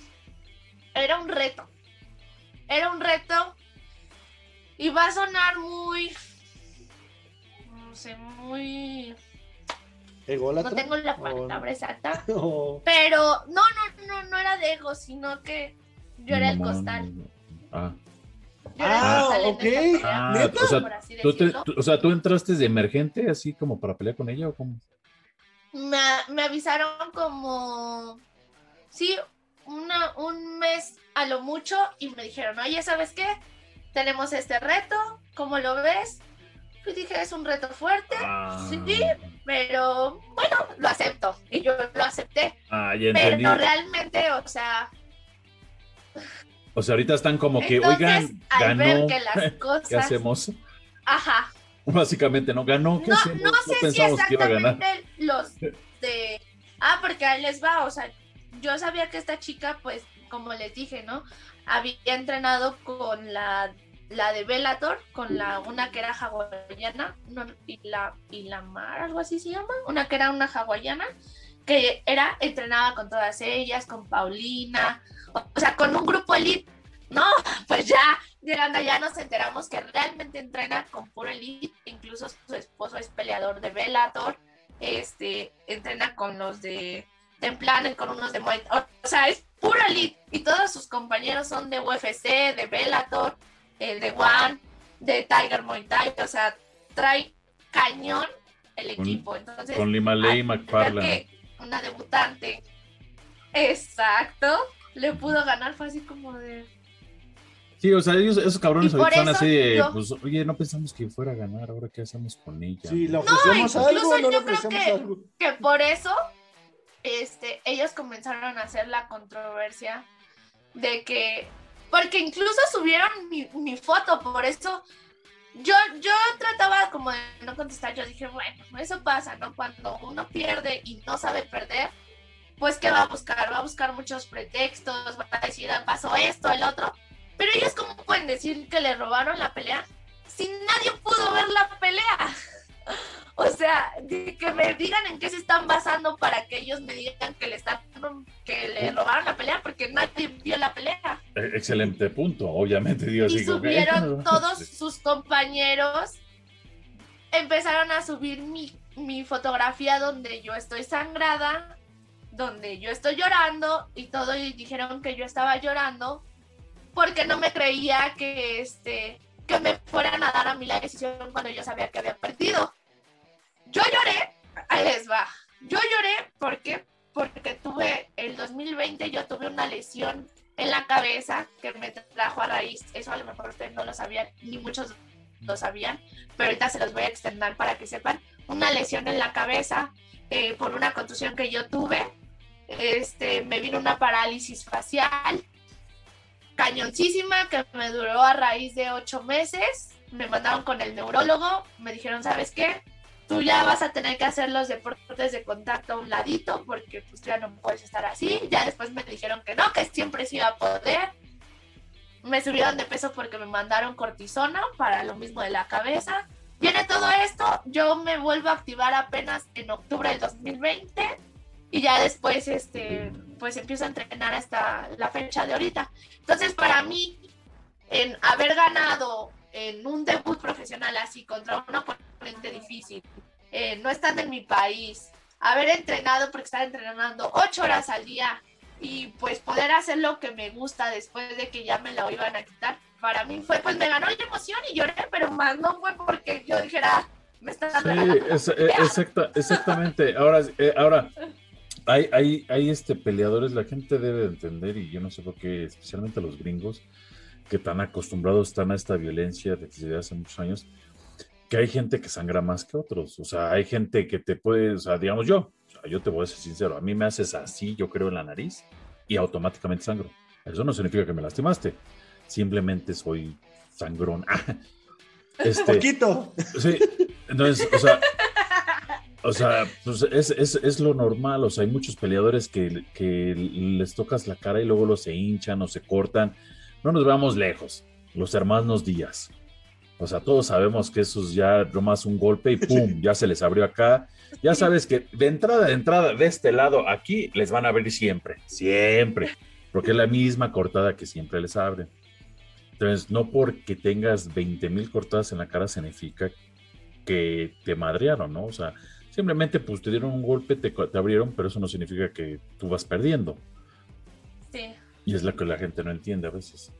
era un reto. Era un reto y va a sonar muy, no sé, muy... ¿Ególatra? No tengo la palabra exacta. (laughs) Pero no, no, no, no era de ego, sino que yo era el costal. Ah. Ah, ok. Ah, o, sea, ¿tú o, sea, ¿tú entraste de emergente así como para pelear con ella o cómo? Me, me avisaron como, sí, una, un mes a lo mucho y me dijeron, oye, ¿sabes qué? Tenemos este reto, ¿cómo lo ves? Y dije, es un reto fuerte, ah. sí, pero bueno, lo acepto. Y yo lo acepté. Ah, ya. Pero realmente, o sea, o sea, ahorita están como que, oigan, ganó. Que las (laughs) cosas... ¿Qué hacemos? Ajá. Básicamente, ¿no? Ganó. ¿Qué no, hacemos? No sé si exactamente los de. Ah, porque ahí les va. O sea, yo sabía que esta chica, pues, como les dije, ¿no? Había entrenado con la, la de Bellator, con la una que era hawaiana, y la, y la Mar, algo así se llama. Una que era una hawaiana, que era, entrenaba con todas ellas, con Paulina o sea, con un grupo elite. No, pues ya llegando allá nos enteramos que realmente entrena con puro elite, incluso su esposo es peleador de Bellator, este, entrena con los de Templanet, con unos de Muay o sea, es puro elite y todos sus compañeros son de UFC, de Bellator, el de One, de Tiger Muay Thai, o sea, trae cañón el equipo. Entonces, con Lima Ley McFarlane. Una debutante. Exacto le pudo ganar, fue así como de. Sí, o sea, ellos, esos cabrones ahorita son así de, pues, oye, no pensamos que fuera a ganar, ahora qué hacemos con ella. Sí, le ofrecemos no, algo, no le ofrecemos que, algo. Que por eso, este, ellos comenzaron a hacer la controversia de que, porque incluso subieron mi, mi foto, por eso yo, yo trataba como de no contestar, yo dije, bueno, eso pasa, ¿no? Cuando uno pierde y no sabe perder, pues ¿qué va a buscar? Va a buscar muchos pretextos, va a decir, ah, pasó esto, el otro. Pero ellos cómo pueden decir que le robaron la pelea si nadie pudo ver la pelea. (laughs) O sea, que me digan en qué se están basando para que ellos me digan que le están que le robaron la pelea porque nadie vio la pelea. E, excelente punto, obviamente. Digo, y subieron todos sus compañeros, empezaron a subir mi, mi fotografía donde yo estoy sangrada, donde yo estoy llorando y todo y dijeron que yo estaba llorando porque no me creía que este que me fueran a dar a mí la decisión cuando yo sabía que había perdido. Yo lloré, ahí les va. Yo lloré porque porque tuve el 2020 yo tuve una lesión en la cabeza que me trajo a raíz, eso a lo mejor ustedes no lo sabían, ni muchos lo sabían, pero ahorita se los voy a extender para que sepan, una lesión en la cabeza eh, por una contusión que yo tuve este, me vino una parálisis facial cañoncísima que me duró a raíz de ocho meses. Me mandaron con el neurólogo, me dijeron, ¿sabes qué? Tú ya vas a tener que hacer los deportes de contacto a un ladito porque pues ya no puedes estar así. Ya después me dijeron que no, que siempre sí iba a poder. Me subieron de peso porque me mandaron cortisona para lo mismo de la cabeza. Viene todo esto, yo me vuelvo a activar apenas en octubre del 2020 y ya después este pues empiezo a entrenar hasta la fecha de ahorita. Entonces, para mí en haber ganado en un debut profesional así contra un oponente difícil, eh, no estando en mi país, haber entrenado porque estaba entrenando ocho horas al día y pues poder hacer lo que me gusta después de que ya me lo iban a quitar, para mí fue, pues me ganó la emoción y lloré, pero más no fue porque yo dijera, Me están Sí, es- exacta- exactamente. Ahora, eh, ahora hay, hay, hay este peleadores, la gente debe de entender, y yo no sé por qué, especialmente los gringos, que tan acostumbrados están a esta violencia desde hace muchos años, que hay gente que sangra más que otros. O sea, hay gente que te puede, o sea, digamos yo, o sea, yo te voy a ser sincero, a mí me haces así, yo creo, en la nariz, y automáticamente sangro. Eso no significa que me lastimaste, simplemente soy sangrón. (laughs) Este, Poquito. Sí, entonces, o sea, o sea, pues es, es, es lo normal, o sea, hay muchos peleadores que, que les tocas la cara y luego los se hinchan o se cortan. No nos vamos lejos, los hermanos Díaz. O sea, todos sabemos que eso es ya nomás un golpe y ¡pum! Ya se les abrió acá. Ya sabes que de entrada, de entrada, de este lado, aquí les van a abrir siempre, siempre, porque es la misma cortada que siempre les abren. Entonces, no porque tengas 20 mil cortadas en la cara significa que te madrearon, ¿no? O sea, simplemente pues te dieron un golpe, te, te abrieron, pero eso no significa que tú vas perdiendo. Sí. Y es lo que la gente no entiende a veces.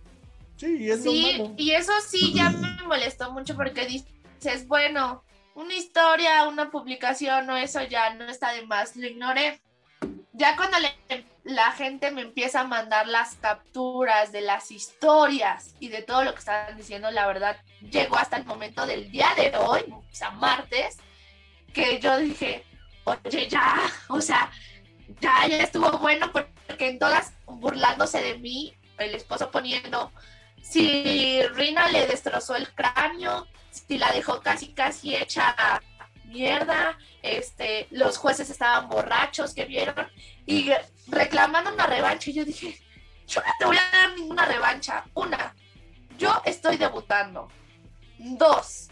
Sí, es Sí, lo malo. y eso sí ya me molestó mucho porque dices, bueno, una historia, una publicación o eso ya no está de más, lo ignoré. Ya cuando le- la gente me empieza a mandar las capturas de las historias y de todo lo que estaban diciendo, la verdad, llegó hasta el momento del día de hoy, o sea, martes, que yo dije, oye, ya, (laughs) o sea, ya, ya estuvo bueno porque en todas burlándose de mí, el esposo poniendo, si Rina le destrozó el cráneo, si la dejó casi casi hecha mierda, este, los jueces estaban borrachos que vieron y reclamando una revancha. Yo dije, yo no te voy a dar ninguna revancha. Una, yo estoy debutando. Dos,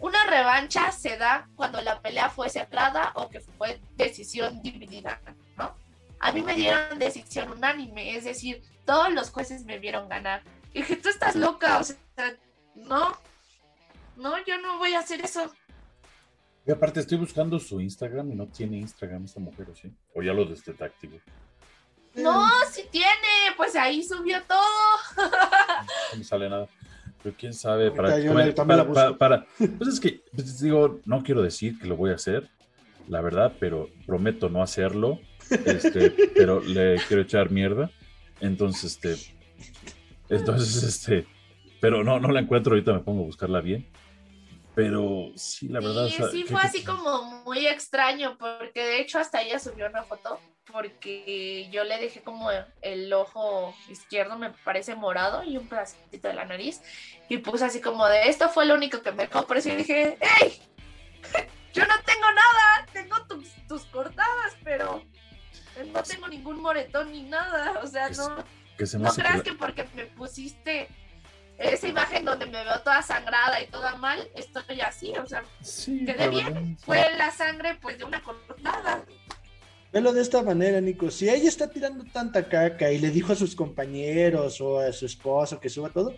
una revancha se da cuando la pelea fue cerrada o que fue decisión dividida, ¿no? A mí me dieron decisión unánime, es decir, todos los jueces me vieron ganar. Y dije, tú estás loca, o sea, no, no, yo no voy a hacer eso. Y aparte estoy buscando su Instagram y no tiene Instagram esta mujer, ¿o sí? O ya lo desactivo. No, si tiene, pues ahí subió todo. (laughs) No me sale nada. Pero quién sabe, para, pues es que, pues digo, no quiero decir que lo voy a hacer, la verdad, pero prometo no hacerlo, este, (laughs) pero le quiero echar mierda. Entonces, este, entonces, este, pero no, no la encuentro, ahorita me pongo a buscarla bien. Pero sí, la verdad. Sí, o sea, sí ¿qué- fue así como muy extraño, porque de hecho hasta ella subió una foto, porque yo le dejé como el ojo izquierdo, me parece morado, y un pedacito de la nariz, y puse así como de, esto fue lo único que me eso yo dije, ¡Ey! (laughs) Yo no tengo nada, tengo tus, tus cortadas, pero no tengo ningún moretón ni nada, o sea, no, que se me no creas que que porque me pusiste esa imagen donde me veo toda sangrada y toda mal, estoy así, o sea, Sí, quedé bien. fue la sangre pues de una cortada. Velo de esta manera, Nico. Si ella está tirando tanta caca y le dijo a sus compañeros o a su esposo que suba todo,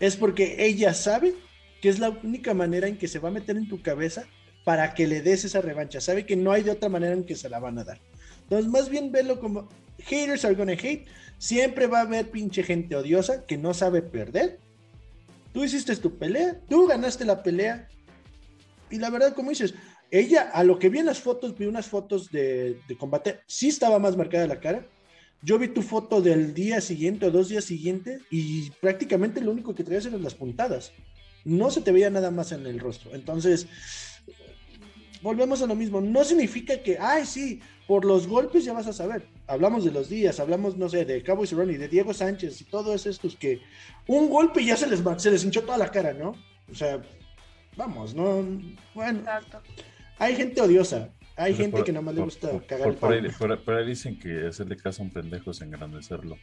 es porque ella sabe que es la única manera en que se va a meter en tu cabeza para que le des esa revancha. Sabe que no hay de otra manera en que se la van a dar. Entonces, más bien velo como haters are gonna hate. Siempre va a haber pinche gente odiosa que no sabe perder. Tú hiciste tu pelea, tú ganaste la pelea. Y la verdad, como dices, ella, a lo que vi en las fotos, vi unas fotos de, combate, sí estaba más marcada la cara. Yo vi tu foto del día siguiente o dos días siguientes y prácticamente lo único que traías eran las puntadas. No se te veía nada más en el rostro. Entonces, volvemos a lo mismo. No significa que, ay, sí, por los golpes ya vas a saber. Hablamos de los días, hablamos, no sé, de Cabo Cerrone, de Diego Sánchez y todos estos que un golpe ya se les, se les hinchó toda la cara, ¿no? O sea, vamos, no. Bueno, Exacto. Hay gente odiosa. Hay Pero gente por- que nada más le gusta por- cagar por, el por ahí, palo. por- por ahí dicen que hacerle caso a un pendejo es engrandecerlo.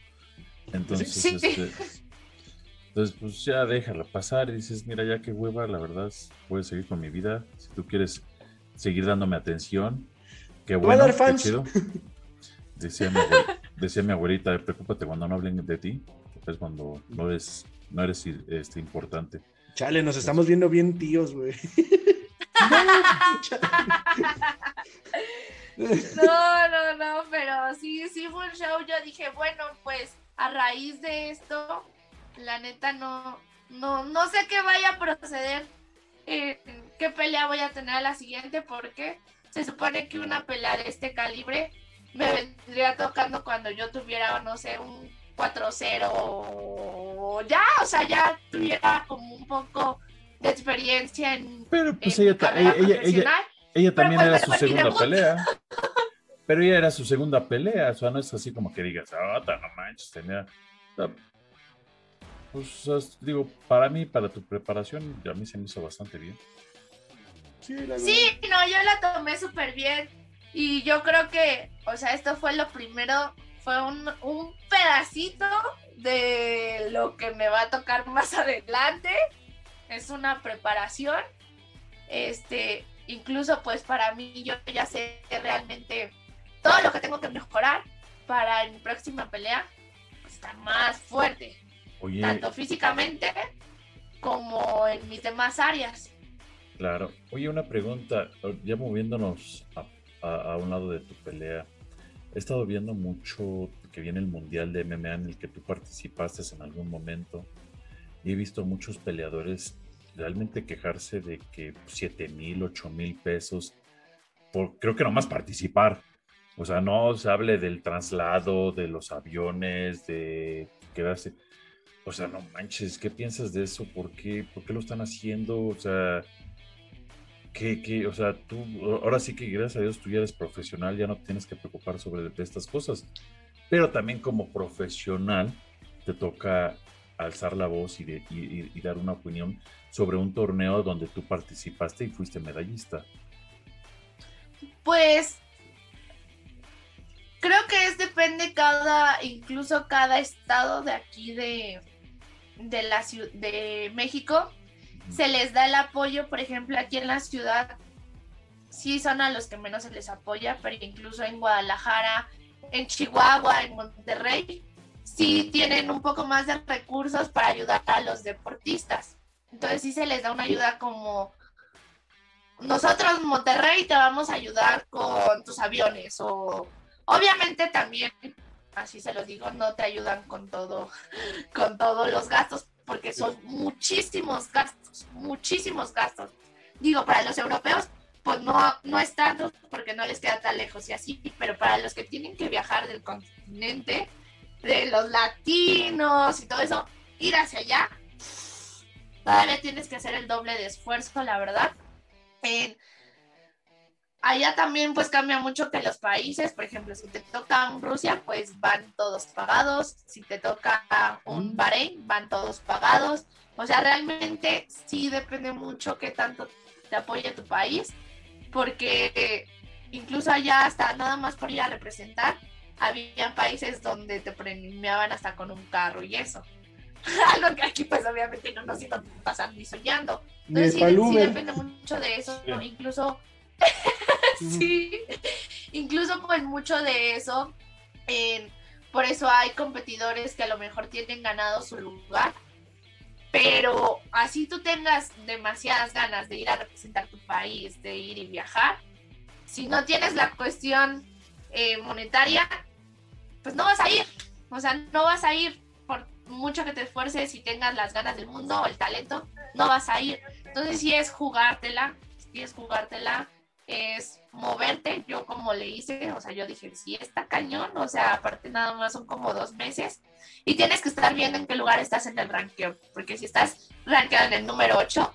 Entonces, Sí. este, entonces, pues ya déjala pasar y dices, mira, ya que hueva, la verdad, voy a seguir con mi vida. Si tú quieres seguir dándome atención, qué bueno, dar qué fans. chido. (laughs) Decía mi, abue- decía mi abuelita, preocúpate cuando no hablen de ti, porque es cuando no eres, no eres este, importante. Chale, nos estamos viendo bien tíos, güey. (laughs) No, no, no, pero sí, sí fue un show. Yo dije, bueno, pues a raíz de esto, la neta no, no, no sé qué vaya a proceder. Eh, qué pelea voy a tener a la siguiente porque se supone que una pelea de este calibre me vendría tocando cuando yo tuviera, no sé, un 4-0 ya, o sea, ya tuviera como un poco de experiencia en. Pero pues ella, ella, también era su segunda pelea. (laughs) Pero ella era su segunda pelea, o sea, no es así como que digas, ah, no manches, tenía. Pues digo, para mí, para tu preparación, a mí se me hizo bastante bien. Sí, no, yo la tomé súper bien. Y yo creo que, o sea, esto fue lo primero, fue un, un pedacito de lo que me va a tocar más (laughs) adelante. Es una preparación. Este, incluso pues para mí yo ya sé realmente todo lo que tengo que mejorar para mi próxima pelea estar más fuerte. Tanto físicamente como en mis demás áreas. Claro. Oye, una pregunta, ya moviéndonos a, un lado de tu pelea. He estado viendo mucho que viene el Mundial de MMA en el que tú participaste en algún momento y he visto muchos peleadores realmente quejarse de que 7 mil, 8 mil pesos por creo que nomás participar. O sea, no se hable del traslado, de los aviones, de quedarse. O sea, no manches, ¿qué piensas de eso? ¿Por qué, ¿Por qué lo están haciendo? O sea, ¿qué, o sea, tú, ahora sí que gracias a Dios tú ya eres profesional, ya no tienes que preocupar sobre estas cosas. Pero también como profesional te toca alzar la voz y, y dar una opinión sobre un torneo donde tú participaste y fuiste medallista. Pues creo que es depende cada, incluso cada estado de aquí de, de la ciudad de México, se les da el apoyo, por ejemplo, aquí en la ciudad, sí son a los que menos se les apoya, pero incluso en Guadalajara, en Chihuahua, en Monterrey, sí tienen un poco más de recursos para ayudar a los deportistas. Entonces sí se les da una ayuda como nosotros Monterrey te vamos a ayudar con tus aviones o Obviamente también, así se los digo, no te ayudan con todo, (laughs) con todos los gastos, porque son muchísimos gastos, muchísimos gastos. Digo, para los europeos, pues no, no es tanto porque no les queda tan lejos y así, pero para los que tienen que viajar del continente, de los latinos y todo eso, ir hacia allá, todavía tienes que hacer el doble de esfuerzo, la verdad. En, Allá también pues cambia mucho que los países, por ejemplo, si te toca Rusia, pues van todos pagados, si te toca un mm. Bahrein, van todos pagados. O sea, realmente sí depende mucho qué tanto te apoya tu país, porque incluso allá hasta nada más por ir a representar, había países donde te premiaban hasta con un carro y eso. (laughs) Algo que aquí pues obviamente no nos iban pasando ni soñando. Entonces sí, sí, depende mucho de eso, incluso (laughs) sí, incluso pues mucho de eso, por eso hay competidores que a lo mejor tienen ganado su lugar, pero así tú tengas demasiadas ganas de ir a representar tu país, de ir y viajar, si no tienes la cuestión eh, monetaria, pues no vas a ir, o sea, no vas a ir por mucho que te esfuerces y tengas las ganas del mundo o el talento, no vas a ir. Entonces si es jugártela, si es jugártela es moverte, yo como le hice, o sea, yo dije, sí, está cañón, o sea, aparte nada más son como dos meses, y tienes que estar viendo en qué lugar estás en el ranking, porque si estás rankeado en el número 8,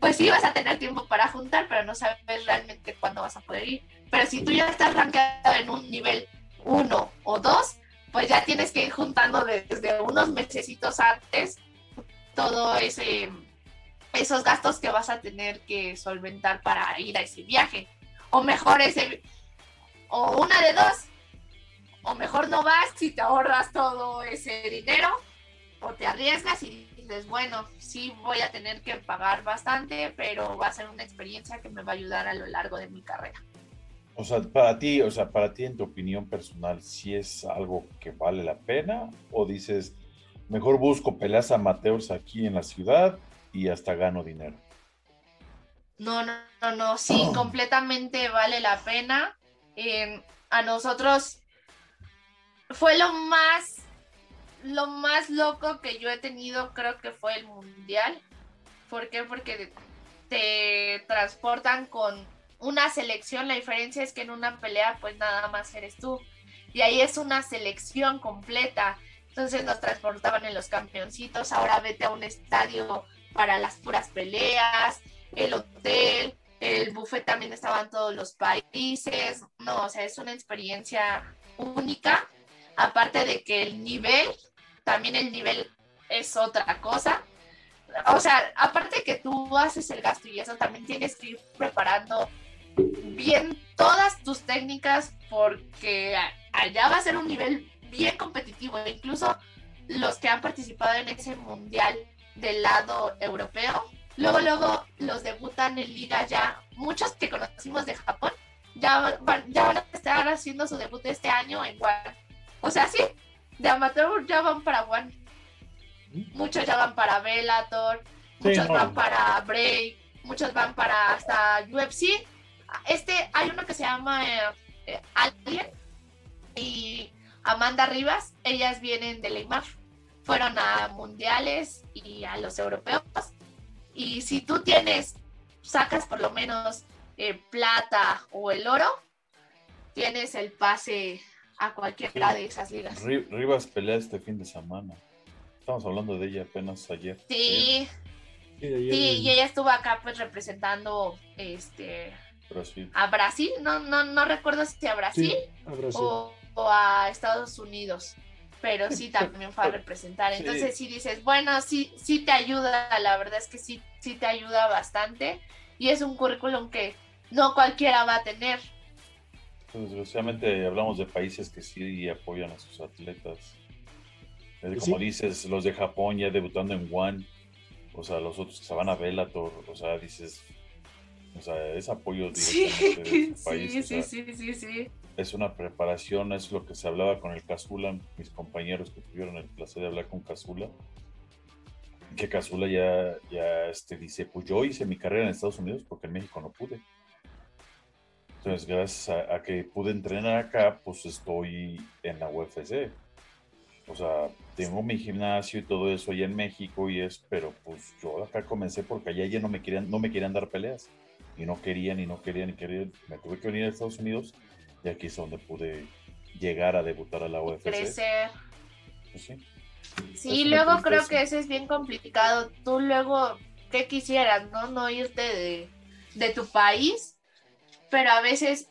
pues sí vas a tener tiempo para juntar, pero no sabes realmente cuándo vas a poder ir. Pero si tú ya estás rankeado en un nivel 1 o 2, pues ya tienes que ir juntando desde unos mesecitos antes todo ese esos gastos que vas a tener que solventar para ir a ese viaje. O mejor ese, o una de dos, o mejor no vas si te ahorras todo ese dinero, o te arriesgas y dices, bueno, sí voy a tener que pagar bastante, pero va a ser una experiencia que me va a ayudar a lo largo de mi carrera. O sea, para ti, o sea, para ti en tu opinión personal, si es algo que vale la pena o dices, mejor busco peleas amateurs aquí en la ciudad y hasta gano dinero. No, no, no, no, sí, (clears throat) completamente vale la pena. a nosotros fue lo más, lo más loco que yo he tenido, creo que fue el mundial. ¿Por qué? Porque te transportan con una selección. La diferencia es que en una pelea, pues nada más eres tú. Y ahí es una selección completa. Entonces nos transportaban en los campeoncitos. Ahora vete a un estadio para las puras peleas, el hotel, el buffet también estaban todos los países. No, o sea, es una experiencia única. Aparte de que el nivel, también el nivel es otra cosa. O sea, aparte que tú haces el gasto y eso, también tienes que ir preparando bien todas tus técnicas porque allá va a ser un nivel bien competitivo. Incluso los que han participado en ese mundial del lado europeo, luego, luego los debutan en liga ya. Muchos que conocimos de Japón ya van, ya van a estar haciendo su debut este año en One. O sea, sí, de amateur ya van para One. Muchos ya van para Bellator, muchos van para Break, muchos van para hasta UFC. Este, hay uno que se llama eh, Alien y Amanda Rivas, ellas vienen de Leymar, fueron a mundiales y a los europeos. Y si tú tienes, sacas por lo menos eh, plata o el oro, tienes el pase a cualquiera de esas ligas. Rivas pelea este fin de semana. Estamos hablando de ella apenas ayer. Sí. Sí, y ella estuvo acá pues representando este a Brasil, no, no, no recuerdo si a Brasil, O, a Estados Unidos, pero sí (laughs) también fue a representar. Entonces sí. dices, bueno, sí, sí te ayuda, la verdad es que sí, sí te ayuda bastante y es un currículum que no cualquiera va a tener. Pues, desgraciadamente hablamos de países que sí apoyan a sus atletas. Pues como dices, los de Japón ya debutando en One, o sea, los otros que se van a Bellator, o sea, dices, o sea, es apoyo (laughs) sí, país. Sí, sí, sí, sí, Es una preparación, es lo que se hablaba con el Casula, mis compañeros que tuvieron el placer de hablar con Casula, que Casula ya, ya este, dice, pues yo hice mi carrera en Estados Unidos porque en México no pude. Entonces, gracias a, que pude entrenar acá, pues estoy en la UFC. O sea, tengo mi gimnasio y todo eso allá en México y es, pero pues yo acá comencé porque allá ya no me querían, no me querían dar peleas. Y no querían y no querían y querían. Me tuve que venir a Estados Unidos y aquí es donde pude llegar a debutar a la UFC. Crecer. Pues sí. Sí, luego creo que eso es bien complicado. Tú luego, ¿qué quisieras? ¿No? No irte de, de tu país pero a veces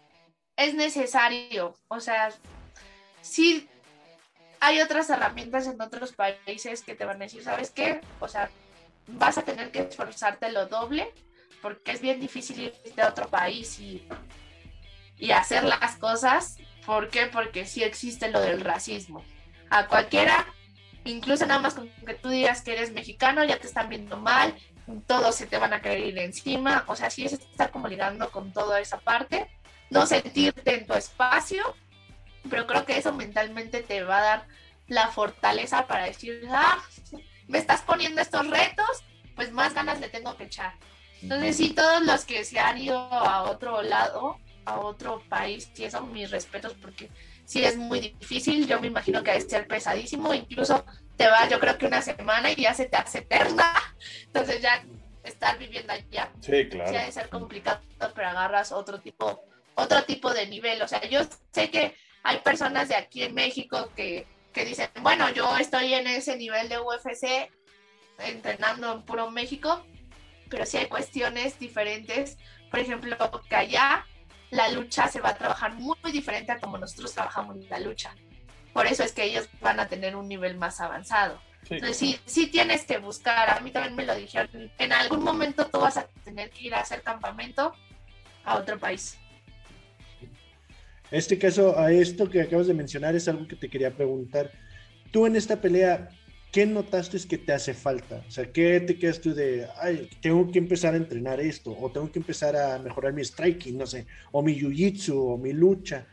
es necesario, o sea, sí hay otras herramientas en otros países que te van a decir, ¿sabes qué? O sea, vas a tener que esforzarte lo doble porque es bien difícil ir a otro país y, y hacer las cosas. ¿Por qué? Porque sí existe lo del racismo. A cualquiera, incluso nada más con que tú digas que eres mexicano, ya te están viendo mal, todos se te van a caer encima, o sea, sí es estar como ligando con toda esa parte, no sentirte en tu espacio, pero creo que eso mentalmente te va a dar la fortaleza para decir, ah, me estás poniendo estos retos, pues más ganas le tengo que echar. Entonces, sí, todos los que se han ido a otro lado, a otro país, sí, son mis respetos porque sí es muy difícil, yo me imagino que de ser pesadísimo, incluso te va yo creo que una semana y ya se te hace eterna, (laughs) entonces ya estar viviendo allá sí, claro. sí ha de ser complicado, pero agarras otro tipo, otro tipo de nivel, o sea, yo sé que hay personas de aquí en México que, que dicen, bueno, yo estoy en ese nivel de UFC entrenando en puro México, pero sí hay cuestiones diferentes, por ejemplo, que allá la lucha se va a trabajar muy, muy diferente a como nosotros trabajamos la lucha. Por eso es que ellos van a tener un nivel más avanzado. Entonces, sí, sí tienes que buscar, a mí también me lo dijeron, en algún momento tú vas a tener que ir a hacer campamento a otro país. Este caso, a esto que acabas de mencionar es algo que te quería preguntar. Tú en esta pelea, ¿qué notaste que te hace falta? O sea, ¿qué te quedas tú de, ay, tengo que empezar a entrenar esto, o tengo que empezar a mejorar mi striking, no sé, o mi jiu-jitsu, o mi lucha?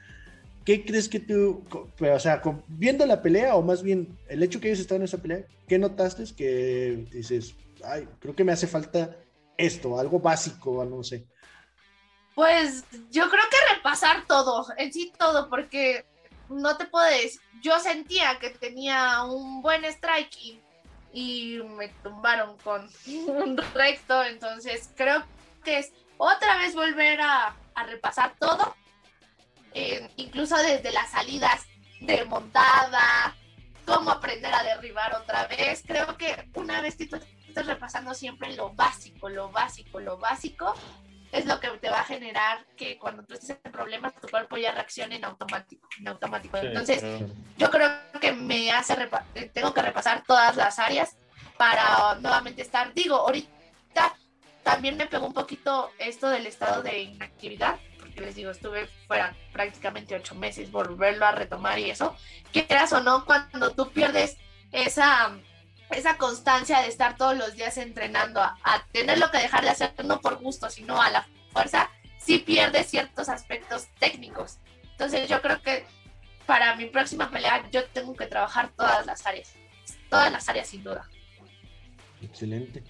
¿qué crees que tú, o sea, viendo la pelea, o más bien el hecho que ellos estaban en esa pelea, ¿qué notaste que dices, ay, creo que me hace falta esto, algo básico, no sé? Pues yo creo que repasar todo, en sí todo, porque no te puedes, yo sentía que tenía un buen striking y me tumbaron con (laughs) un recto, entonces creo que es otra vez volver a, repasar todo, eh, incluso desde las salidas de montada, cómo aprender a derribar otra vez. Creo que una vez que tú estás repasando siempre lo básico, lo básico, lo básico, es lo que te va a generar que cuando tú estés en problemas tu cuerpo ya reaccione en automático, en automático. Entonces, yo creo que me hace tengo que repasar todas las áreas para nuevamente estar, digo, ahorita también me pegó un poquito esto del estado de inactividad, porque les digo, estuve fuera prácticamente ocho meses, volverlo a retomar y eso, quieras o no, cuando tú pierdes esa esa constancia de estar todos los días entrenando, a, tenerlo que dejar de hacer no por gusto, sino a la fuerza, sí pierde ciertos aspectos técnicos. Entonces yo creo que para mi próxima pelea yo tengo que trabajar todas las áreas, todas las áreas sin duda. Excelente.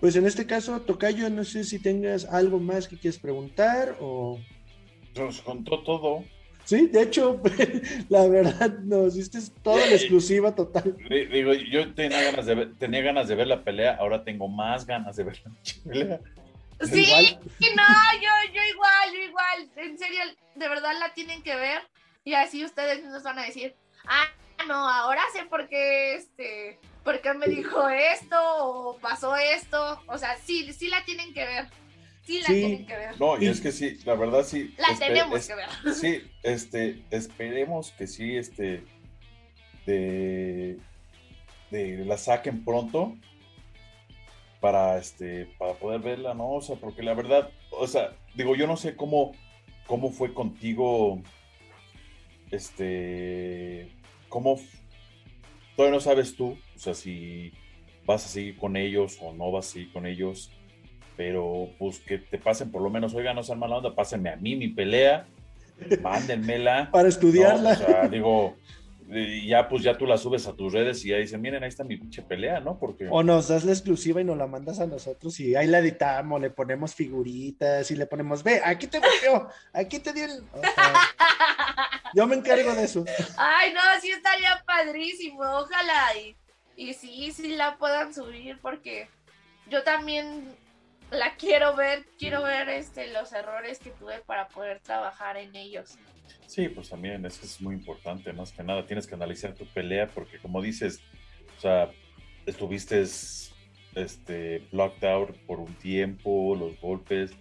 Pues en este caso, Tocayo, no sé si tengas algo más que quieres preguntar o... Nos contó todo. Sí, de hecho, (laughs) la verdad, nos diste toda la exclusiva total. Digo, yo tenía ganas de ver, tenía ganas de ver la pelea, ahora tengo más ganas de ver la pelea. Sí, no, yo, yo igual, yo igual. En serio, de verdad la tienen que ver. Y así ustedes nos van a decir, ah, no, ahora sé por qué este, por qué me dijo esto o pasó esto. O sea, sí, sí la tienen que ver. Sí, la tienen que ver. No, y es que sí, la verdad sí. La tenemos que ver. (laughs) Sí, este, esperemos que sí, este, de, de la saquen pronto para, este, para poder verla, ¿no? O sea, porque la verdad, o sea, digo, yo no sé cómo, cómo fue contigo, este, cómo, todavía no sabes tú, o sea, si vas a seguir con ellos o no vas a seguir con ellos pero pues que te pasen por lo menos, oigan, no sean mala onda, pásenme a mí mi pelea, mándenmela. (laughs) Para estudiarla. o sea, digo, ya pues ya tú la subes a tus redes y ya dicen, miren, ahí está mi pinche pelea, ¿no? Porque... O nos das la exclusiva y nos la mandas a nosotros y ahí la editamos, le ponemos figuritas y le ponemos, ve, aquí te veo, aquí te di el... yo me encargo de eso. Ay, no, sí estaría padrísimo, ojalá y, y sí, sí la puedan subir porque yo también la quiero ver, quiero ver este, los errores que tuve para poder trabajar en ellos. Sí, pues también eso es muy importante, más que nada tienes que analizar tu pelea porque como dices, o sea, estuviste este, blocked out por un tiempo, los golpes,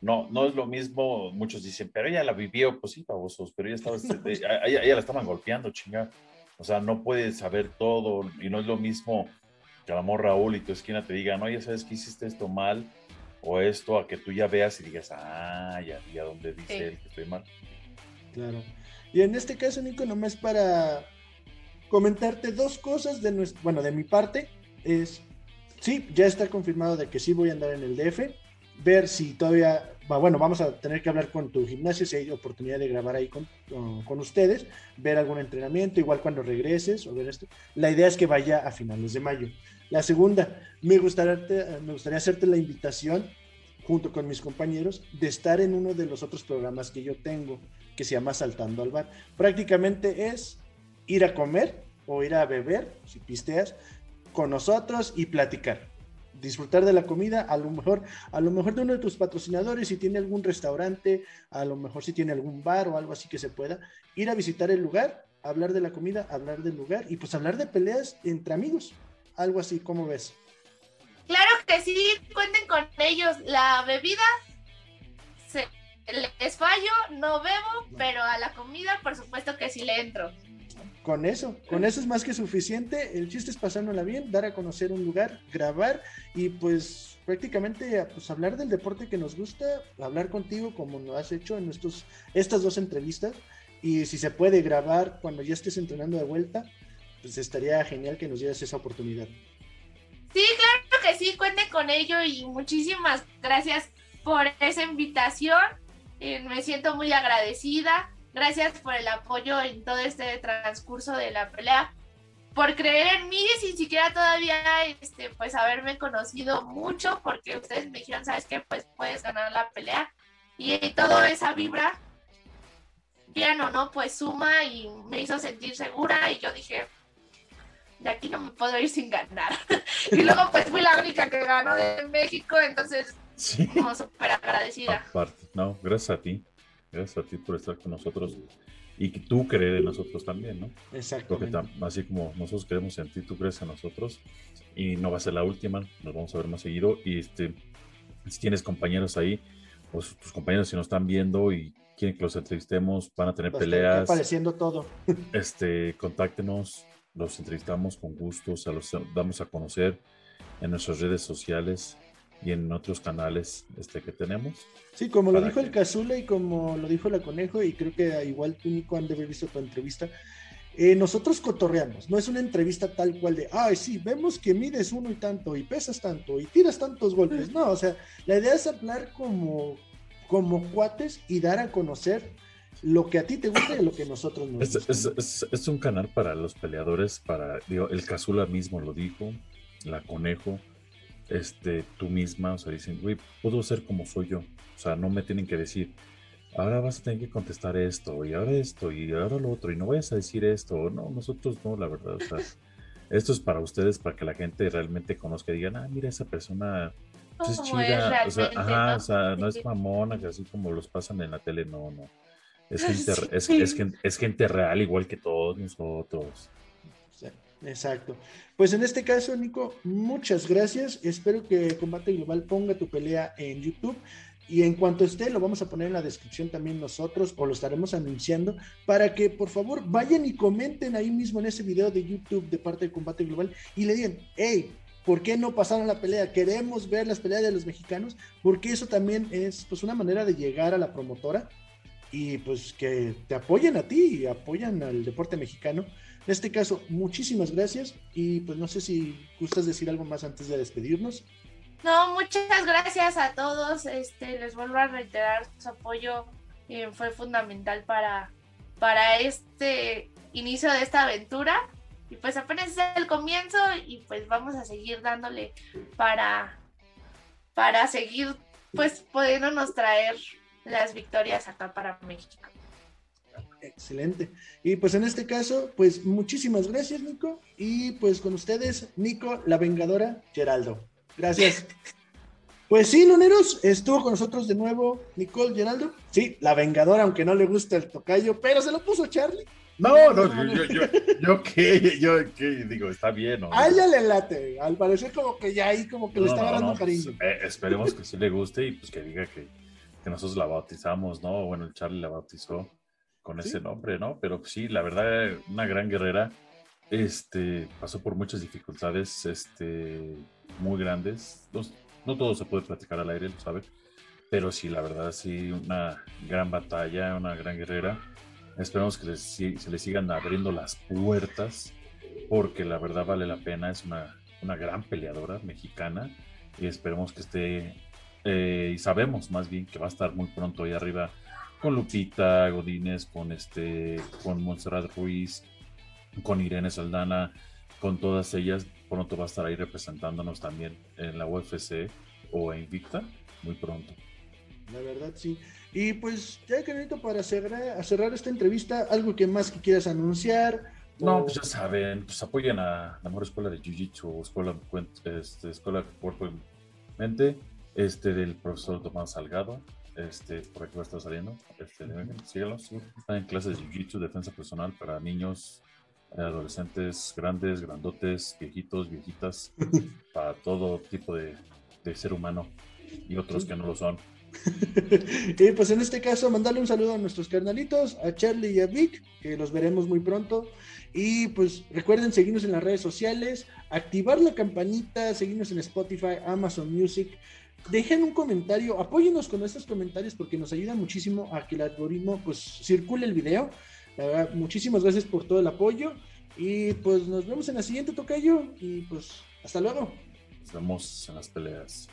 no, no es lo mismo, muchos dicen, pero ella la vivió, pues sí, babosos, pero ella estaba, este, ella, la estaban golpeando, chinga, o sea, no puedes saber todo y no es lo mismo que el amor Raúl y tu esquina te digan, no, ya sabes que hiciste esto mal o esto, a que tú ya veas y digas, ah, ya vi a dónde dice él que estoy mal. Claro. Y en este caso, Nico, nomás para comentarte dos cosas de nuestro, bueno, de mi parte, es, sí, ya está confirmado de que sí voy a andar en el DF, ver si todavía, bueno, vamos a tener que hablar con tu gimnasio si hay oportunidad de grabar ahí con, con, ustedes, ver algún entrenamiento, igual cuando regreses o ver esto. La idea es que vaya a finales de mayo. La segunda, me gustaría, me gustaría hacerte la invitación, junto con mis compañeros, de estar en uno de los otros programas que yo tengo, que se llama Saltando al Bar. Prácticamente es ir a comer o ir a beber, si pisteas, con nosotros y platicar. Disfrutar de la comida, a lo mejor, a lo mejor de uno de tus patrocinadores, si tiene algún restaurante, a lo mejor si tiene algún bar o algo así que se pueda, ir a visitar el lugar, hablar de la comida, hablar del lugar y pues hablar de peleas entre amigos algo así, ¿cómo ves? Claro que sí, cuenten con ellos. La bebida, se, les fallo, no bebo, pero a la comida, por supuesto que sí le entro. Con eso, con eso es más que suficiente. El chiste es pasárnosla bien, dar a conocer un lugar, grabar y pues prácticamente pues, hablar del deporte que nos gusta, hablar contigo como lo has hecho en estos, estas dos entrevistas y si se puede grabar cuando ya estés entrenando de vuelta, pues estaría genial que nos dieras esa oportunidad. Sí, claro que sí, cuente con ello y muchísimas gracias por esa invitación. Eh, me siento muy agradecida. Gracias por el apoyo en todo este transcurso de la pelea, por creer en mí sin siquiera todavía este, pues haberme conocido mucho, porque ustedes me dijeron, ¿sabes qué? Pues puedes ganar la pelea. Y toda esa vibra, bien o no, pues suma y me hizo sentir segura y yo dije, de aquí no me puedo ir sin ganar. (laughs) y luego pues fui la única que ganó de México, entonces sí. como súper agradecida. Aparte, no, gracias a ti, gracias a ti por estar con nosotros y que tú crees en nosotros también, ¿no? Exacto. Porque así como nosotros creemos en ti, tú crees en nosotros y no va a ser la última, nos vamos a ver más seguido y este, si tienes compañeros ahí, pues tus compañeros si nos están viendo y quieren que los entrevistemos, van a tener peleas. apareciendo todo. (laughs) Este, contáctenos, los entrevistamos con gusto, se los damos a conocer en nuestras redes sociales y en otros canales este, que tenemos. Sí, como lo dijo el Cazula y como lo dijo la Conejo, y creo que igual tú, Nico, han de haber visto tu entrevista. Eh, nosotros cotorreamos, no es una entrevista tal cual de, ay, sí, vemos que mides uno y tanto, y pesas tanto, y tiras tantos golpes. No, o sea, la idea es hablar como, como cuates y dar a conocer lo que a ti te gusta y lo que nosotros nos es, es, es, un canal para los peleadores, para, digo, el Cazula mismo lo dijo, la Conejo, este, tú misma, o sea, dicen, güey, puedo ser como soy yo, o sea, no me tienen que decir, ahora vas a tener que contestar esto, y ahora esto, y ahora lo otro, y no vayas a decir esto, no, nosotros no, la verdad, o sea, (laughs) esto es para ustedes, para que la gente realmente conozca y digan, ah, mira, esa persona pues, es chida, o sea, ajá, ¿no? o sea, no es mamona, que así como los pasan en la tele, no, no. Es (laughs) gente, es, es, es gente real, igual que todos nosotros. Exacto. Pues en este caso, Nico, muchas gracias. Espero que Combate Global ponga tu pelea en YouTube. Y en cuanto esté, lo vamos a poner en la descripción también nosotros o lo estaremos anunciando para que por favor vayan y comenten ahí mismo en ese video de YouTube de parte de Combate Global y le digan, hey, ¿por qué no pasaron la pelea? Queremos ver las peleas de los mexicanos porque eso también es pues una manera de llegar a la promotora y pues que te apoyen a ti y apoyan al deporte mexicano. En este caso, muchísimas gracias y pues no sé si gustas decir algo más antes de despedirnos. No, muchas gracias a todos. Este, les vuelvo a reiterar su apoyo. Eh, fue fundamental para, para este inicio de esta aventura. Y pues apenas es el comienzo y pues vamos a seguir dándole para, para seguir pues pudiéndonos traer las victorias acá para México. Excelente. Y pues en este caso, pues muchísimas gracias, Nico. Y pues con ustedes, Nico, la Vengadora, Geraldo. Gracias. (laughs) Pues sí, Luneros, estuvo con nosotros de nuevo Nicole Geraldo. Sí, la Vengadora, aunque no le gusta el tocayo, pero se lo puso Charlie. No, no, yo, yo, yo, qué, yo qué, digo, está bien. ¿no? A ella le late, al parecer como que ya ahí como que le está dando cariño. Pues, eh, esperemos que sí le guste y pues que diga que, que nosotros la bautizamos, ¿no? Bueno, el Charlie la bautizó con ese nombre, ¿no? Pero sí, la verdad, una gran guerrera. Este, pasó por muchas dificultades, este, muy grandes. No, no todo se puede platicar al aire, lo sabe. Pero sí, la verdad, sí, una gran batalla, una gran guerrera. Esperamos que se le sigan abriendo las puertas, porque la verdad vale la pena. Es una, una gran peleadora mexicana y esperemos que esté, eh, y sabemos más bien que va a estar muy pronto ahí arriba con Lupita Godínez, con este, con Montserrat Ruiz, con Irene Saldana, con todas ellas. Pronto va a estar ahí representándonos también en la UFC o en Invicta, muy pronto. La verdad, sí. Y pues, ya que para cerrar, cerrar esta entrevista, algo que más que quieras anunciar. No, pues ya saben, pues apoyen a la mejor escuela de Jiu-Jitsu, escuela, este, escuela cuerpo y mente, este del profesor Tomás Salgado este, por aquí va a estar saliendo. Este, sígalos. Están en clases de Jiu-Jitsu, defensa personal para niños, adolescentes, grandes, grandotes, viejitos, viejitas, (laughs) para todo tipo de, de ser humano y otros que no lo son. (laughs) y pues en este caso, mandarle un saludo a nuestros carnalitos, a Charlie y a Vic, que los veremos muy pronto. Y pues recuerden seguirnos en las redes sociales, activar la campanita, seguirnos en Spotify, Amazon Music, dejen un comentario, apóyenos con estos comentarios porque nos ayuda muchísimo a que el algoritmo pues circule el video. Muchísimas gracias por todo el apoyo y pues nos vemos en la siguiente tocayo y pues hasta luego. Nos vemos en las peleas.